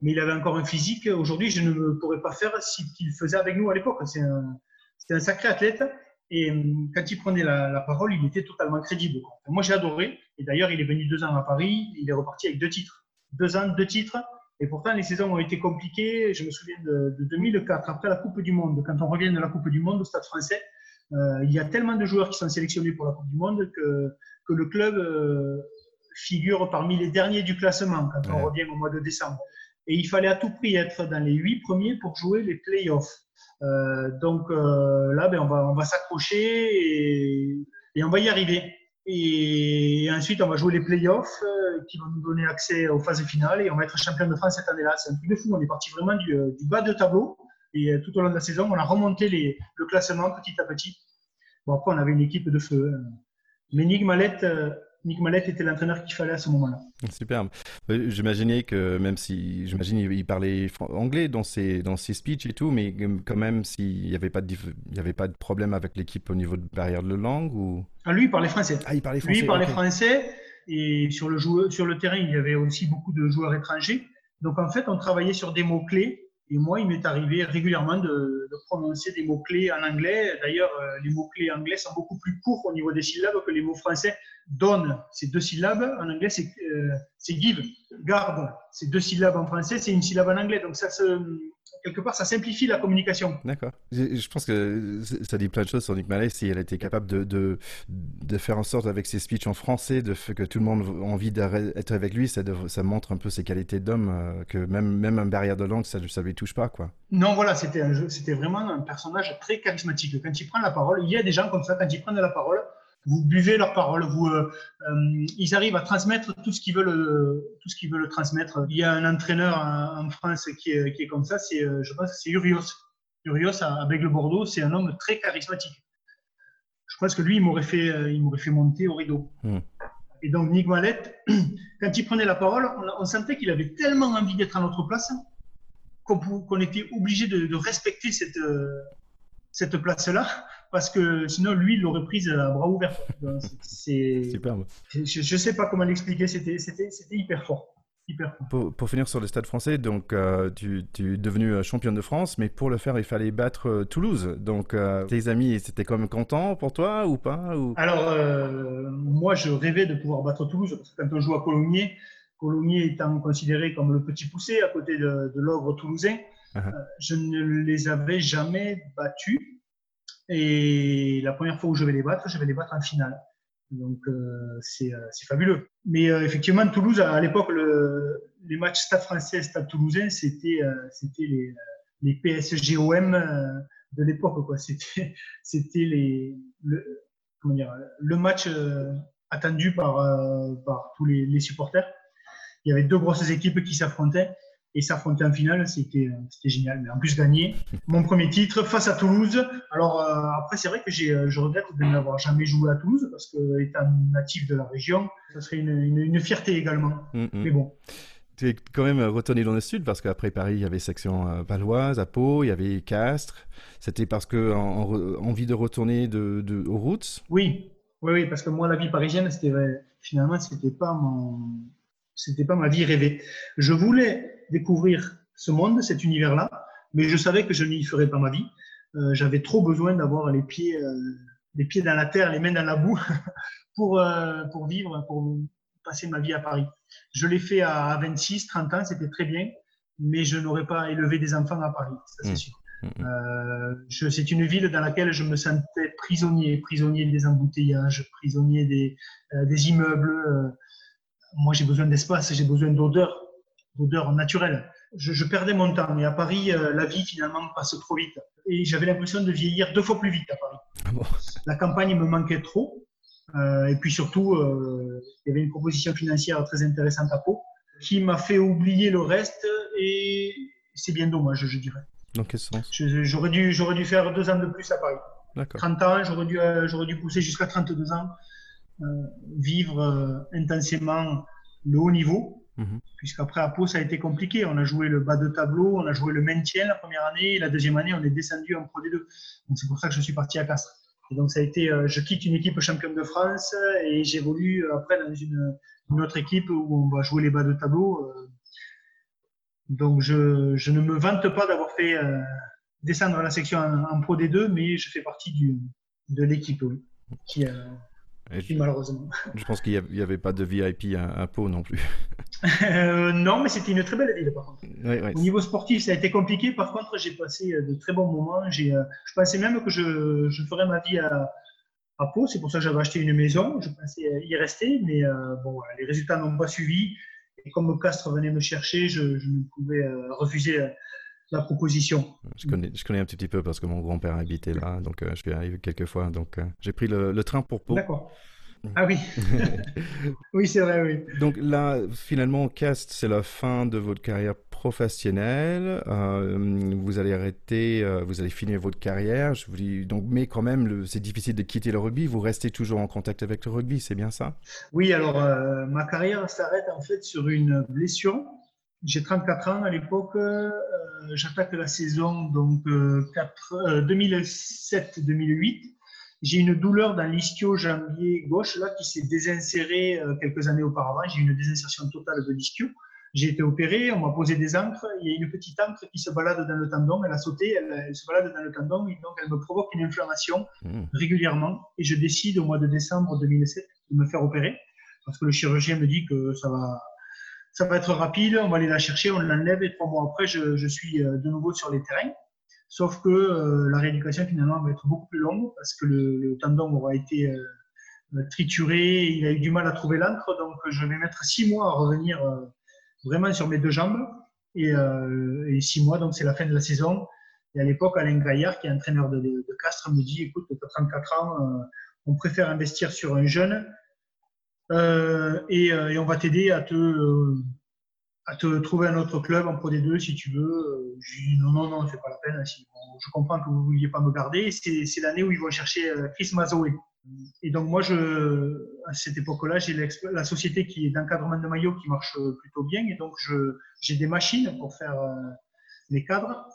Mais il avait encore un physique. Aujourd'hui, je ne pourrais pas faire ce qu'il faisait avec nous à l'époque. C'est un, sacré athlète. Et euh, quand il prenait la, parole, il était totalement crédible. Moi, j'ai adoré. Et d'ailleurs, il est venu deux ans à Paris. Il est reparti avec deux titres. Deux ans, deux titres. Et pourtant, les saisons ont été compliquées. Je me souviens de, de 2004, après la Coupe du Monde. Quand on revient de la Coupe du Monde au Stade français, euh, il y a tellement de joueurs qui sont sélectionnés pour la Coupe du Monde que que le club euh, figure parmi les derniers du classement quand on revient au mois de décembre. et il fallait à tout prix être dans les huit premiers pour jouer les playoffs. Euh, donc euh, là, ben, on va, on va s'accrocher et, et, on va y arriver. Et, ensuite, on va jouer les playoffs qui vont nous donner accès aux phases finales et on va être champion de France cette année-là. C'est un truc de fou. On est parti vraiment du, du, bas de tableau et tout au long de la saison, on a remonté les, le classement petit à petit. Bon, après, on avait une équipe de feu. Mais Nick Mallette, Nick Mallette était l'entraîneur qu'il fallait à ce moment-là. Superbe. Euh, j'imaginais que même si, j'imagine, il parlait anglais dans ses, dans ses speeches et tout, mais quand même, s'il n'y avait, pas de, il y avait pas de problème avec l'équipe au niveau de barrière de langue ou... Ah, lui, il parlait français. Ah, il parlait français. Lui, il parlait français. Et sur le, joueur, sur le terrain, il y avait aussi beaucoup de joueurs étrangers. Donc, en fait, on travaillait sur des mots-clés et moi, il m'est arrivé régulièrement de, prononcer des mots-clés en anglais. D'ailleurs, euh, les mots-clés anglais sont beaucoup plus courts au niveau des syllabes que les mots français. Donne, c'est deux syllabes. En anglais, c'est euh, give. Garde, c'est deux syllabes en français, c'est une syllabe en anglais. Donc, ça se, quelque part, ça simplifie la communication. D'accord. Je, pense que ça dit plein de choses sur Nick Malay, si elle était capable de, de, de, faire en sorte, avec ses speeches en français, de que tout le monde a envie d'être avec lui, ça, ça, montre un peu ses qualités d'homme, euh, que même, même un barrière de langue, ça ne lui touche pas. quoi. Non, voilà, c'était vraiment un personnage très charismatique. Quand il prend la parole, il y a des gens comme ça, quand ils prennent la parole, vous buvez leurs paroles, vous, euh, euh, ils arrivent à transmettre tout ce qu'ils veulent, euh, tout ce qu'ils veulent transmettre. Il y a un entraîneur en, France qui est, qui est, comme ça, c'est, je pense, c'est Urios. Urios avec le Bordeaux, c'est un homme très charismatique. Je pense que lui, il m'aurait fait, il m'aurait fait monter au rideau. Hmm. Et donc Nick Mallette, quand il prenait la parole, on, sentait qu'il avait tellement envie d'être à notre place qu'on, était obligé de, de respecter cette, cette place-là parce que sinon, lui, il l'aurait prise à bras ouverts. C'est superbe. Je ne sais pas comment l'expliquer, c'était hyper fort. Hyper fort. Pour, finir sur le stade français, donc euh, tu, tu, es devenu euh, champion de France, mais pour le faire, il fallait battre euh, Toulouse. Donc tes amis, c'était quand même content pour toi ou pas ou... Alors, moi, je rêvais de pouvoir battre Toulouse, parce que quand on joue à Colomiers, Colomiers étant considéré comme le petit poussé à côté de, de l'ogre toulousain, uh-huh. je ne les avais jamais battus. Et la première fois où je vais les battre, je vais les battre en finale. Donc euh, euh, c'est fabuleux. Mais euh, effectivement, Toulouse, à, l'époque, le, les matchs Stade français, Stade toulousain, c'était c'était les, les PSGOM de l'époque. C'était les, le, comment dire, le match attendu par, par tous les, les supporters. Il y avait deux grosses équipes qui s'affrontaient et s'affronter en finale, c'était génial. Mais en plus, gagner mon premier titre face à Toulouse. Alors, euh, après, c'est vrai que euh, je regrette de n'avoir jamais joué à Toulouse parce que, étant natif de la région, ça serait une, une, fierté également. Mm, mm. Mais bon. Tu es quand même retourné dans le sud parce qu'après Paris, il y avait section euh, valoise à Pau, il y avait Castres. C'était parce que en, envie de retourner de, de, aux routes? Oui, oui, oui, parce que moi, la vie parisienne, c'était finalement, c'était pas mon, c'était pas ma vie rêvée. Je voulais découvrir ce monde, cet univers-là, mais je savais que je n'y ferais pas ma vie. Euh, j'avais trop besoin d'avoir les pieds, euh, les pieds dans la terre, les mains dans la boue pour, euh, pour vivre, pour passer ma vie à Paris. Je l'ai fait à 26, 30 ans, c'était très bien, mais je n'aurais pas élevé des enfants à Paris, ça c'est mmh. sûr. Mmh, mmh. c'est une ville dans laquelle je me sentais prisonnier, prisonnier des embouteillages, prisonnier des, des immeubles. Moi, j'ai besoin d'espace, j'ai besoin d'odeur d'odeur naturelle. Je, perdais mon temps. Et à Paris, euh, la vie finalement passe trop vite. Et j'avais l'impression de vieillir deux fois plus vite à Paris. Ah la campagne me manquait trop. Euh, et puis surtout, euh, il y avait une proposition financière très intéressante à Pau qui m'a fait oublier le reste. Et c'est bien dommage, je dirais. Dans quel sens? J'aurais dû, dû faire deux ans de plus à Paris. 30 ans, j'aurais dû, j'aurais dû pousser jusqu'à 32 ans, vivre intensément le haut niveau Mhm. Puisqu'après à Pau, ça a été compliqué. On a joué le bas de tableau, on a joué le maintien la première année, et la deuxième année, on est descendu en Pro D2. Donc c'est pour ça que je suis parti à Castres. Et donc ça a été, euh, je quitte une équipe championne de France et j'évolue euh, après dans une, autre équipe où on va jouer les bas de tableau. Euh. Donc je, je ne me vante pas d'avoir fait descendre la section en, Pro D2, mais je fais partie du, de l'équipe qui, malheureusement. Je pense qu'il n'y avait pas de VIP à, Pau non plus. Euh, non, mais c'était une très belle ville par contre. Au niveau sportif, ça a été compliqué. Par contre, j'ai passé euh, de très bons moments. J'ai, euh, je pensais même que je, je ferais ma vie à, à Pau. C'est pour ça que j'avais acheté une maison. Je pensais y rester, mais bon, les résultats n'ont pas suivi. Et comme Castres venait me chercher, je, ne pouvais refuser la proposition. Je connais, je connais un petit peu parce que mon grand-père habitait là, donc je suis arrivé quelques fois. Donc j'ai pris le, le, train pour Pau. D'accord. Ah oui, oui c'est vrai, oui. Donc là, finalement, Cast, c'est la fin de votre carrière professionnelle. Euh, vous allez arrêter, euh, vous allez finir votre carrière. Je vous dis, donc, mais quand même, c'est difficile de quitter le rugby. Vous restez toujours en contact avec le rugby, c'est bien ça? Oui, alors euh, ma carrière s'arrête en fait sur une blessure. J'ai 34 ans à l'époque. J'attaque la saison donc 2007-2008 j'ai une douleur dans l'ischio-jambier gauche là qui s'est désinsérée euh, quelques années auparavant. J'ai une désinsertion totale de l'ischio. J'ai été opéré, on m'a posé des encres. Il y a une petite encre qui se balade dans le tendon. Elle a sauté, elle, se balade dans le tendon et donc elle me provoque une inflammation mmh. régulièrement. Et je décide au mois de décembre 2007 de me faire opérer parce que le chirurgien me dit que ça va, ça va être rapide. On va aller la chercher, on l'enlève et trois mois après, je, suis euh, de nouveau sur les terrains. Sauf que euh, la rééducation finalement va être beaucoup plus longue parce que le, tendon aura été euh, trituré, il a eu du mal à trouver l'encre, donc je vais mettre six mois à revenir vraiment sur mes deux jambes. Et, six mois, donc c'est la fin de la saison. Et à l'époque, Alain Gaillard, qui est entraîneur de, de, Castres, me dit écoute, tu as 34 ans, on préfère investir sur un jeune et, et, on va t'aider à te à te trouver un autre club en Pro D2 si tu veux. Euh, je dis non, non, non, c'est pas la peine. je comprends que vous ne vouliez pas me garder. C'est l'année où ils vont chercher euh, Chris Mazoé. Et donc, moi, à cette époque-là, j'ai la société qui est d'encadrement de maillot qui marche plutôt bien. Et donc, j'ai des machines pour faire euh, les cadres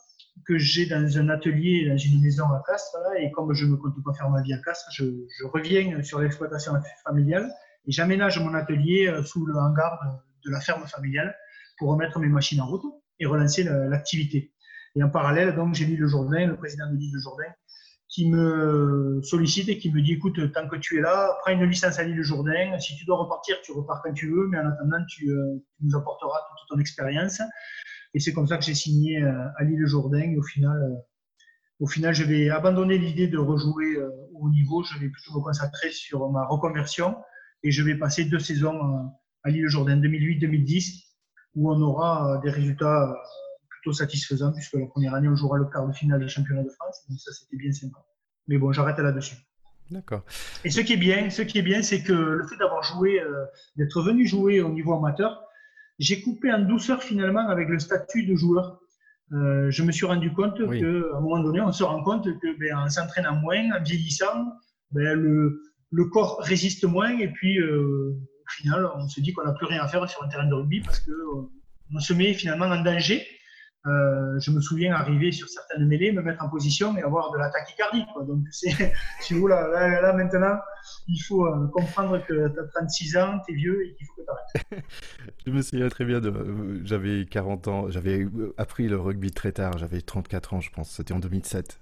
que j'ai dans un atelier, dans une maison à Castres. et comme je ne compte pas faire ma vie à Castres, je reviens sur l'exploitation familiale et j'aménage mon atelier sous le hangar de la ferme familiale pour remettre mes machines en route et relancer l'activité. Et en parallèle, donc, j'ai mis le Jourdain, le président de l'île de Jourdain, qui me sollicite et qui me dit écoute, tant que tu es là, prends une licence à l'île Jourdain. Si tu dois repartir, tu repars quand tu veux, mais en attendant, tu, euh, nous apporteras toute ton expérience. Et c'est comme ça que j'ai signé euh, à l'île Jourdain. Au final, euh, au final, je vais abandonner l'idée de rejouer au niveau. Je vais plutôt me concentrer sur ma reconversion et je vais passer deux saisons à l'île Jourdain, 2008-2010 où on aura euh, des résultats euh, plutôt satisfaisants, puisque la première année, on jouera le quart de finale du championnat de France. Donc ça, c'était bien sympa. Mais bon, j'arrête là-dessus. D'accord. Et ce qui est bien, ce qui est bien, c'est que le fait d'avoir joué, euh, d'être venu jouer au niveau amateur, j'ai coupé en douceur finalement avec le statut de joueur. je me suis rendu compte qu'à un moment donné, on se rend compte que ben, en s'entraînant moins, en vieillissant, ben, le, le, corps résiste moins et puis au final, on se dit qu'on n'a plus rien à faire sur un terrain de rugby parce qu'on euh, se met finalement en danger. Euh, je me souviens arriver sur certaines mêlées, me mettre en position et avoir de la tachycardie. Donc, c'est, si vous, là, là, maintenant, il faut euh, comprendre que tu as 36 ans, tu es vieux et qu'il faut que tu arrêtes. je me souviens très bien, de, j'avais 40 ans, j'avais appris le rugby très tard, j'avais 34 ans, je pense, c'était en 2007.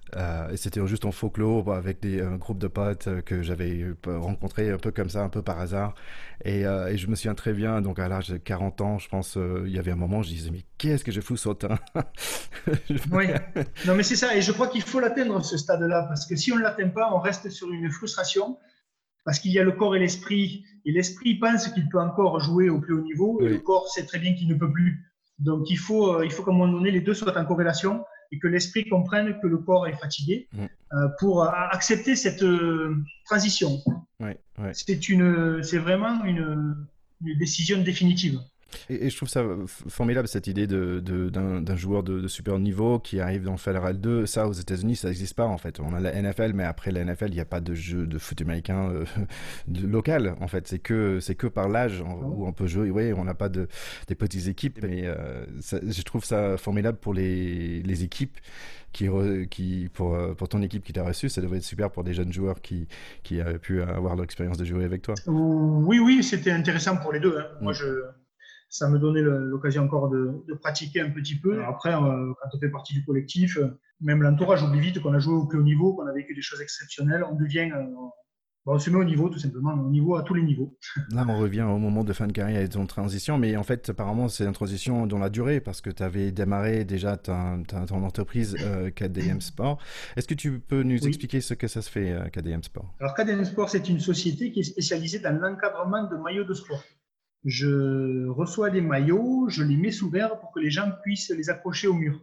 et c'était juste en folklore avec des, un groupe de potes que j'avais rencontré un peu comme ça, un peu par hasard. Et, et je me souviens très bien, donc à l'âge de 40 ans, je pense, il y avait un moment, je disais, mais qu'est-ce que je fous sur oui, non mais c'est ça, et je crois qu'il faut l'atteindre ce stade-là, parce que si on ne l'atteint pas, on reste sur une frustration, parce qu'il y a le corps et l'esprit, et l'esprit pense qu'il peut encore jouer au plus haut niveau, et le corps sait très bien qu'il ne peut plus. Donc il faut, euh, il faut qu'à un moment donné, les deux soient en corrélation, et que l'esprit comprenne que le corps est fatigué, mm. euh, pour euh, accepter cette transition. C'est une, c'est vraiment une, une décision définitive. Et, je trouve ça formidable cette idée d'un de, d'un joueur de, super niveau qui arrive dans Federal 2. Ça, aux États-Unis, ça n'existe pas en fait. On a la NFL, mais après la NFL, il n'y a pas de jeu de foot américain euh, local en fait. C'est que, c'est que par l'âge où on peut jouer. Oui, on n'a pas de, des petites équipes. Mais euh, je trouve ça formidable pour les, les équipes. Qui, qui pour, euh, pour ton équipe qui t'a reçu, ça devrait être super pour des jeunes joueurs qui, qui avaient pu avoir l'expérience de jouer avec toi. Oui, oui, c'était intéressant pour les deux. Hein. Moi, mm. je, ça me donnait l'occasion encore de, pratiquer un petit peu. Après, euh, quand on fait partie du collectif, euh, même l'entourage oublie vite qu'on a joué au plus haut niveau, qu'on a vécu des choses exceptionnelles. On devient, euh, on se met au niveau tout simplement, au niveau à tous les niveaux. Là, on revient au moment de fin de carrière et de ton transition, mais en fait, apparemment, c'est une transition dont la durée, parce que tu avais démarré déjà ton entreprise KDM Sport. Est-ce que tu peux nous expliquer ce que ça se fait, KDM Sport? Alors, KDM Sport, c'est une société qui est spécialisée dans l'encadrement de maillots de sport. Je reçois des maillots, je les mets sous verre pour que les gens puissent les accrocher au mur.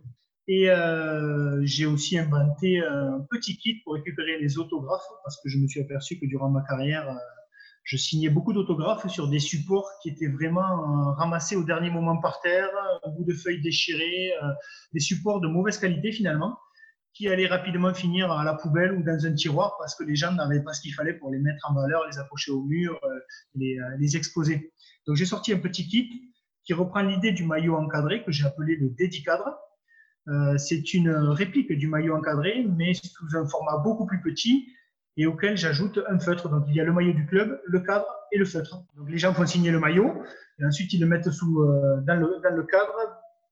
Et euh, j'ai aussi inventé un petit kit pour récupérer les autographes parce que je me suis aperçu que durant ma carrière, euh, je signais beaucoup d'autographes sur des supports qui étaient vraiment euh, ramassés au dernier moment par terre, un bout de feuilles déchirées, des supports de mauvaise qualité finalement, qui allaient rapidement finir à la poubelle ou dans un tiroir parce que les gens n'avaient pas ce qu'il fallait pour les mettre en valeur, les accrocher au mur, les, les exposer. Donc j'ai sorti un petit kit qui reprend l'idée du maillot encadré que j'ai appelé le Dédicadre euh, c'est une réplique du maillot encadré, mais sous un format beaucoup plus petit et auquel j'ajoute un feutre. Donc il y a le maillot du club, le cadre et le feutre. Donc les gens font signer le maillot et ensuite ils le mettent sous, euh, dans, le, cadre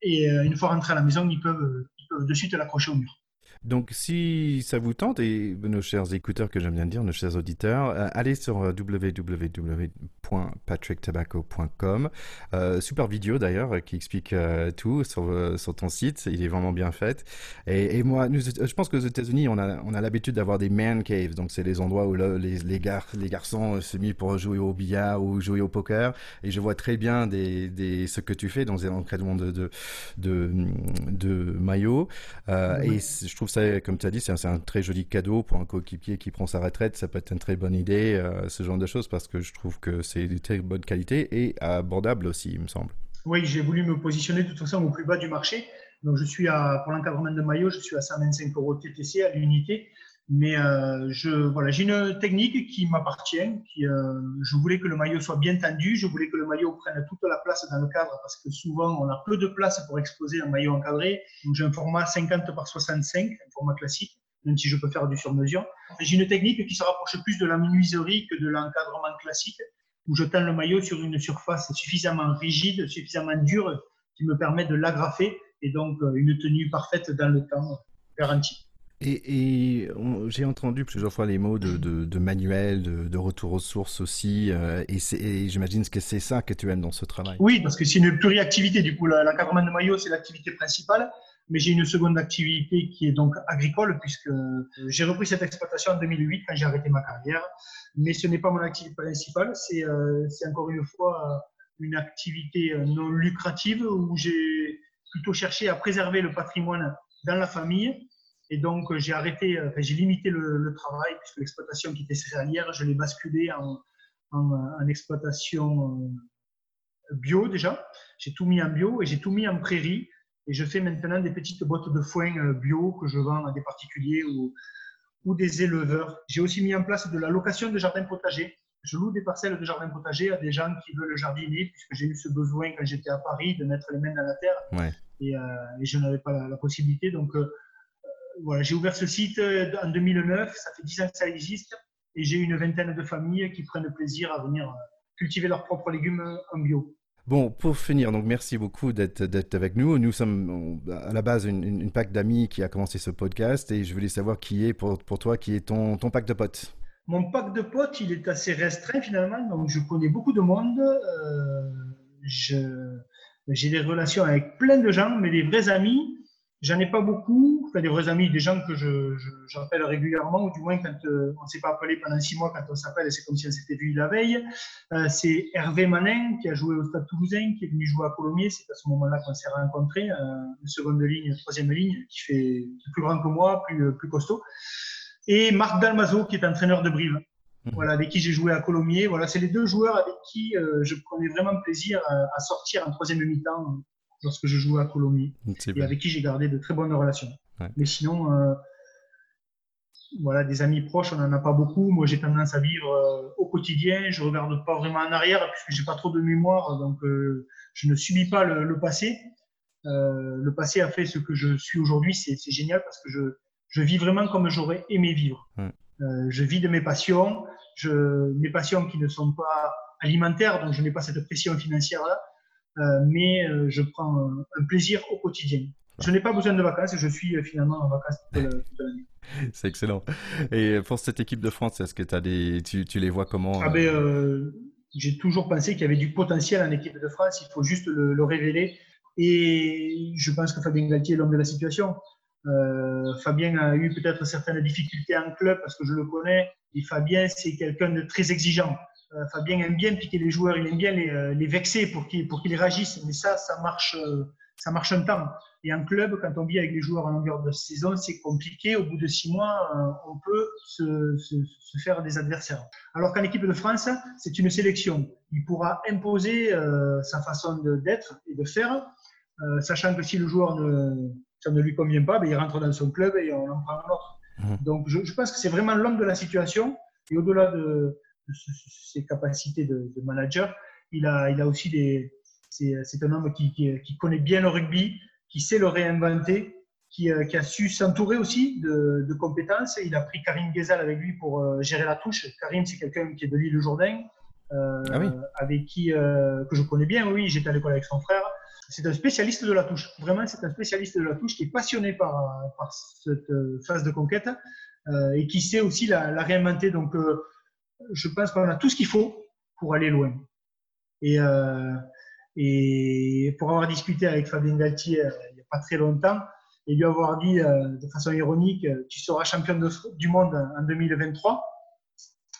et euh, une fois rentrés à la maison, ils peuvent de suite l'accrocher au mur. Donc, si ça vous tente, et nos chers écouteurs, que j'aime bien dire, nos chers auditeurs, euh, allez sur euh, www.patricktabaco.com. Euh, super vidéo d'ailleurs qui explique tout sur, sur, ton site. Il est vraiment bien fait. Et, moi, je pense qu'aux États-Unis, on a, on a l'habitude d'avoir des man caves. Donc, c'est les endroits où les, les, gar, les garçons se mettent pour jouer au billard ou jouer au poker. Et je vois très bien des, des, ce que tu fais dans les encadrements de, de, de, de maillots. Et je trouve comme tu as dit, c'est un, très joli cadeau pour un coéquipier qui prend sa retraite. Ça peut être une très bonne idée, euh, ce genre de choses, parce que je trouve que c'est de très bonne qualité et abordable aussi, il me semble. Oui, j'ai voulu me positionner de toute façon au plus bas du marché. Donc, je suis à, pour l'encadrement de maillot, je suis à 125 euros TTC à l'unité. Mais euh, je, voilà, j'ai une technique qui m'appartient. Qui, euh, je voulais que le maillot soit bien tendu. Je voulais que le maillot prenne toute la place dans le cadre parce que souvent on a peu de place pour exposer un maillot encadré. Donc j'ai un format 50 par 65, un format classique, même si je peux faire du sur-mesure. J'ai une technique qui se rapproche plus de la menuiserie que de l'encadrement classique, où je tends le maillot sur une surface suffisamment rigide, suffisamment dure, qui me permet de l'agrafer et donc euh, une tenue parfaite dans le temps garantie. Et, j'ai entendu plusieurs fois les mots de, manuel, de, retour aux sources aussi, euh, et, j'imagine que c'est ça que tu aimes dans ce travail. Oui, parce que c'est une pluriactivité. Du coup, l'encadrement de maillot, c'est l'activité principale, mais j'ai une seconde activité qui est donc agricole, puisque euh, j'ai repris cette exploitation en 2008 quand j'ai arrêté ma carrière. Mais ce n'est pas mon activité principale, c'est euh, encore une fois une activité non lucrative où j'ai plutôt cherché à préserver le patrimoine dans la famille et donc, euh, j'ai arrêté, euh, j'ai limité le, travail, puisque l'exploitation qui était céréalière, je l'ai basculé en, en, exploitation euh, bio déjà. J'ai tout mis en bio et j'ai tout mis en prairie. Et je fais maintenant des petites bottes de foin bio que je vends à des particuliers ou, ou des éleveurs. J'ai aussi mis en place de la location de jardins potagers. Je loue des parcelles de jardins potagers à des gens qui veulent jardiner, puisque j'ai eu ce besoin quand j'étais à Paris de mettre les mains dans la terre. Ouais. Et, et, je n'avais pas la, possibilité. Donc, voilà, j'ai ouvert ce site euh, en 2009, ça fait 10 ans que ça existe, et j'ai une vingtaine de familles qui prennent plaisir à venir euh, cultiver leurs propres légumes en bio. Bon, pour finir, donc merci beaucoup d'être avec nous. Nous sommes à la base une, une, pack d'amis qui a commencé ce podcast et je voulais savoir qui est pour, pour toi, qui est ton, ton pack de potes. Mon pack de potes, il est assez restreint finalement, donc je connais beaucoup de monde. Euh, j'ai des relations avec plein de gens, mais des vrais amis, J'en ai pas beaucoup, enfin, des vrais amis, des gens que je, j'appelle régulièrement, ou du moins quand euh, on ne s'est pas appelé pendant six mois, quand on s'appelle, c'est comme si on s'était vu la veille. Euh, c'est Hervé Manin qui a joué au Stade Toulousain, qui est venu jouer à Colomiers. C'est à ce moment-là qu'on s'est rencontrés, euh, une seconde ligne, troisième ligne, qui fait plus grand que moi, plus, plus costaud. Et Marc Dalmazo, qui est entraîneur de Brive. Mmh. Voilà, avec qui j'ai joué à Colomiers. Voilà, c'est les deux joueurs avec qui je prenais vraiment plaisir à, à sortir en troisième mi-temps lorsque je jouais à Colombie et avec qui j'ai gardé de très bonnes relations. Mais sinon, euh, voilà, des amis proches, on n'en a pas beaucoup. Moi, j'ai tendance à vivre euh, au quotidien. Je regarde pas vraiment en arrière puisque j'ai pas trop de mémoire, donc euh, je ne subis pas le, passé. le passé a fait ce que je suis aujourd'hui. C'est génial parce que je, je vis vraiment comme j'aurais aimé vivre. je vis de mes passions, je, mes passions qui ne sont pas alimentaires, donc je n'ai pas cette pression financière là. Euh, mais euh, je prends un plaisir au quotidien. Je n'ai pas besoin de vacances, je suis euh, finalement en vacances toute l'année. C'est excellent. Et pour cette équipe de France, est-ce que as des... tu, tu, les vois comment ah ben, J'ai toujours pensé qu'il y avait du potentiel en équipe de France, il faut juste le, révéler. Et je pense que Fabien Galtier est l'homme de la situation. Fabien a eu peut-être certaines difficultés en club parce que je le connais. Et Fabien, c'est quelqu'un de très exigeant. Fabien aime bien piquer les joueurs, il aime bien les, les vexer pour qu'ils pour qu'ils réagissent. Mais ça, ça marche, ça marche un temps. Et en club, quand on vit avec les joueurs en longueur de saison, c'est compliqué. Au bout de six mois, euh, on peut se, se, se, faire des adversaires. Alors qu'en équipe de France, c'est une sélection. Il pourra imposer euh, sa façon d'être et de faire, euh, sachant que si le joueur ne, ça ne lui convient pas, ben, il rentre dans son club et on en prend un autre. Mmh. Donc je, je, pense que c'est vraiment l'homme de la situation. Et au-delà de, de, ses capacités de, de, manager, il a, il a aussi des. C'est un homme qui, qui, qui connaît bien le rugby, qui sait le réinventer, qui, euh, qui a su s'entourer aussi de, de, compétences. Il a pris Karim Ghezal avec lui pour euh, gérer la touche. Karim, c'est quelqu'un qui est de l'île Jourdain, euh, ah oui. avec qui euh, que je connais bien. Oui, j'étais à l'école avec son frère. C'est un spécialiste de la touche. Vraiment, c'est un spécialiste de la touche qui est passionné par, par cette phase de conquête euh, et qui sait aussi la, la réinventer. Donc, je pense qu'on a tout ce qu'il faut pour aller loin. Et et pour avoir discuté avec Fabien Galtier euh, il n'y a pas très longtemps, et lui avoir dit euh, de façon ironique euh, Tu seras champion de, du monde en 2023,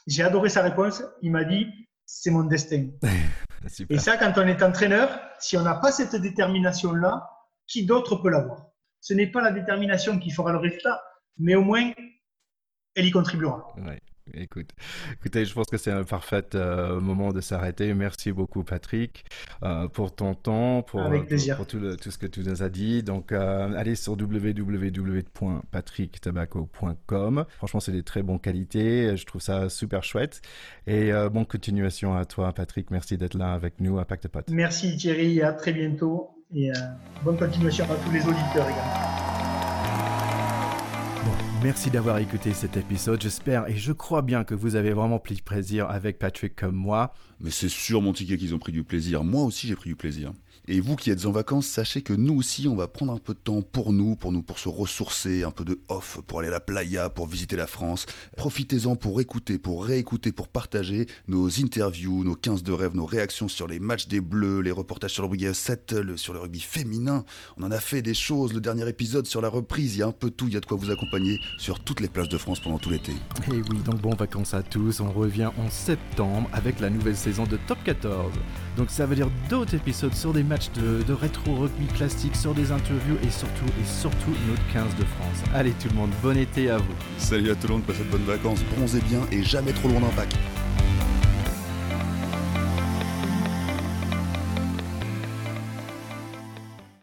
j'ai adoré sa réponse. Il m'a dit C'est mon destin. et ça, quand on est entraîneur, si on n'a pas cette détermination-là, qui d'autre peut l'avoir? Ce n'est pas la détermination qui fera le résultat, mais au moins, elle y contribuera. Ouais. Écoute, écoutez, je pense que c'est un parfait euh, moment de s'arrêter. Merci beaucoup, Patrick, euh, pour ton temps, pour, pour tout, le, tout, ce que tu nous as dit. Donc, euh, allez sur www.patricktabaco.com. Franchement, c'est des très bonnes qualités. Je trouve ça super chouette. Et euh, bonne continuation à toi, Patrick. Merci d'être là avec nous à Pacte Pot. Merci, Thierry. À très bientôt. Et euh, bonne continuation à tous les auditeurs également. Merci d'avoir écouté cet épisode. J'espère et je crois bien que vous avez vraiment pris plaisir avec Patrick comme moi. Mais c'est sûr, mon ticket, qu'ils ont pris du plaisir. Moi aussi, j'ai pris du plaisir. Et vous qui êtes en vacances, sachez que nous aussi, on va prendre un peu de temps pour nous, pour nous, pour se ressourcer, un peu de off, pour aller à la playa, pour visiter la France. Profitez-en pour écouter, pour réécouter, pour partager nos interviews, nos 15 de rêve, nos réactions sur les matchs des Bleus, les reportages sur le rugby 7, sur le rugby féminin. On en a fait des choses. Le dernier épisode sur la reprise, il y a un peu tout. Il y a de quoi vous accompagner sur toutes les plages de France pendant tout l'été. Et oui, donc bon vacances à tous. On revient en septembre avec la nouvelle saison de Top 14. Donc ça veut dire d'autres épisodes sur des matchs de, rétro rugby classique, sur des interviews et surtout et surtout notre 15 de France. Allez tout le monde, bon été à vous. Salut à tout le monde, passez de bonnes vacances, bronzez bien et jamais trop loin d'impact.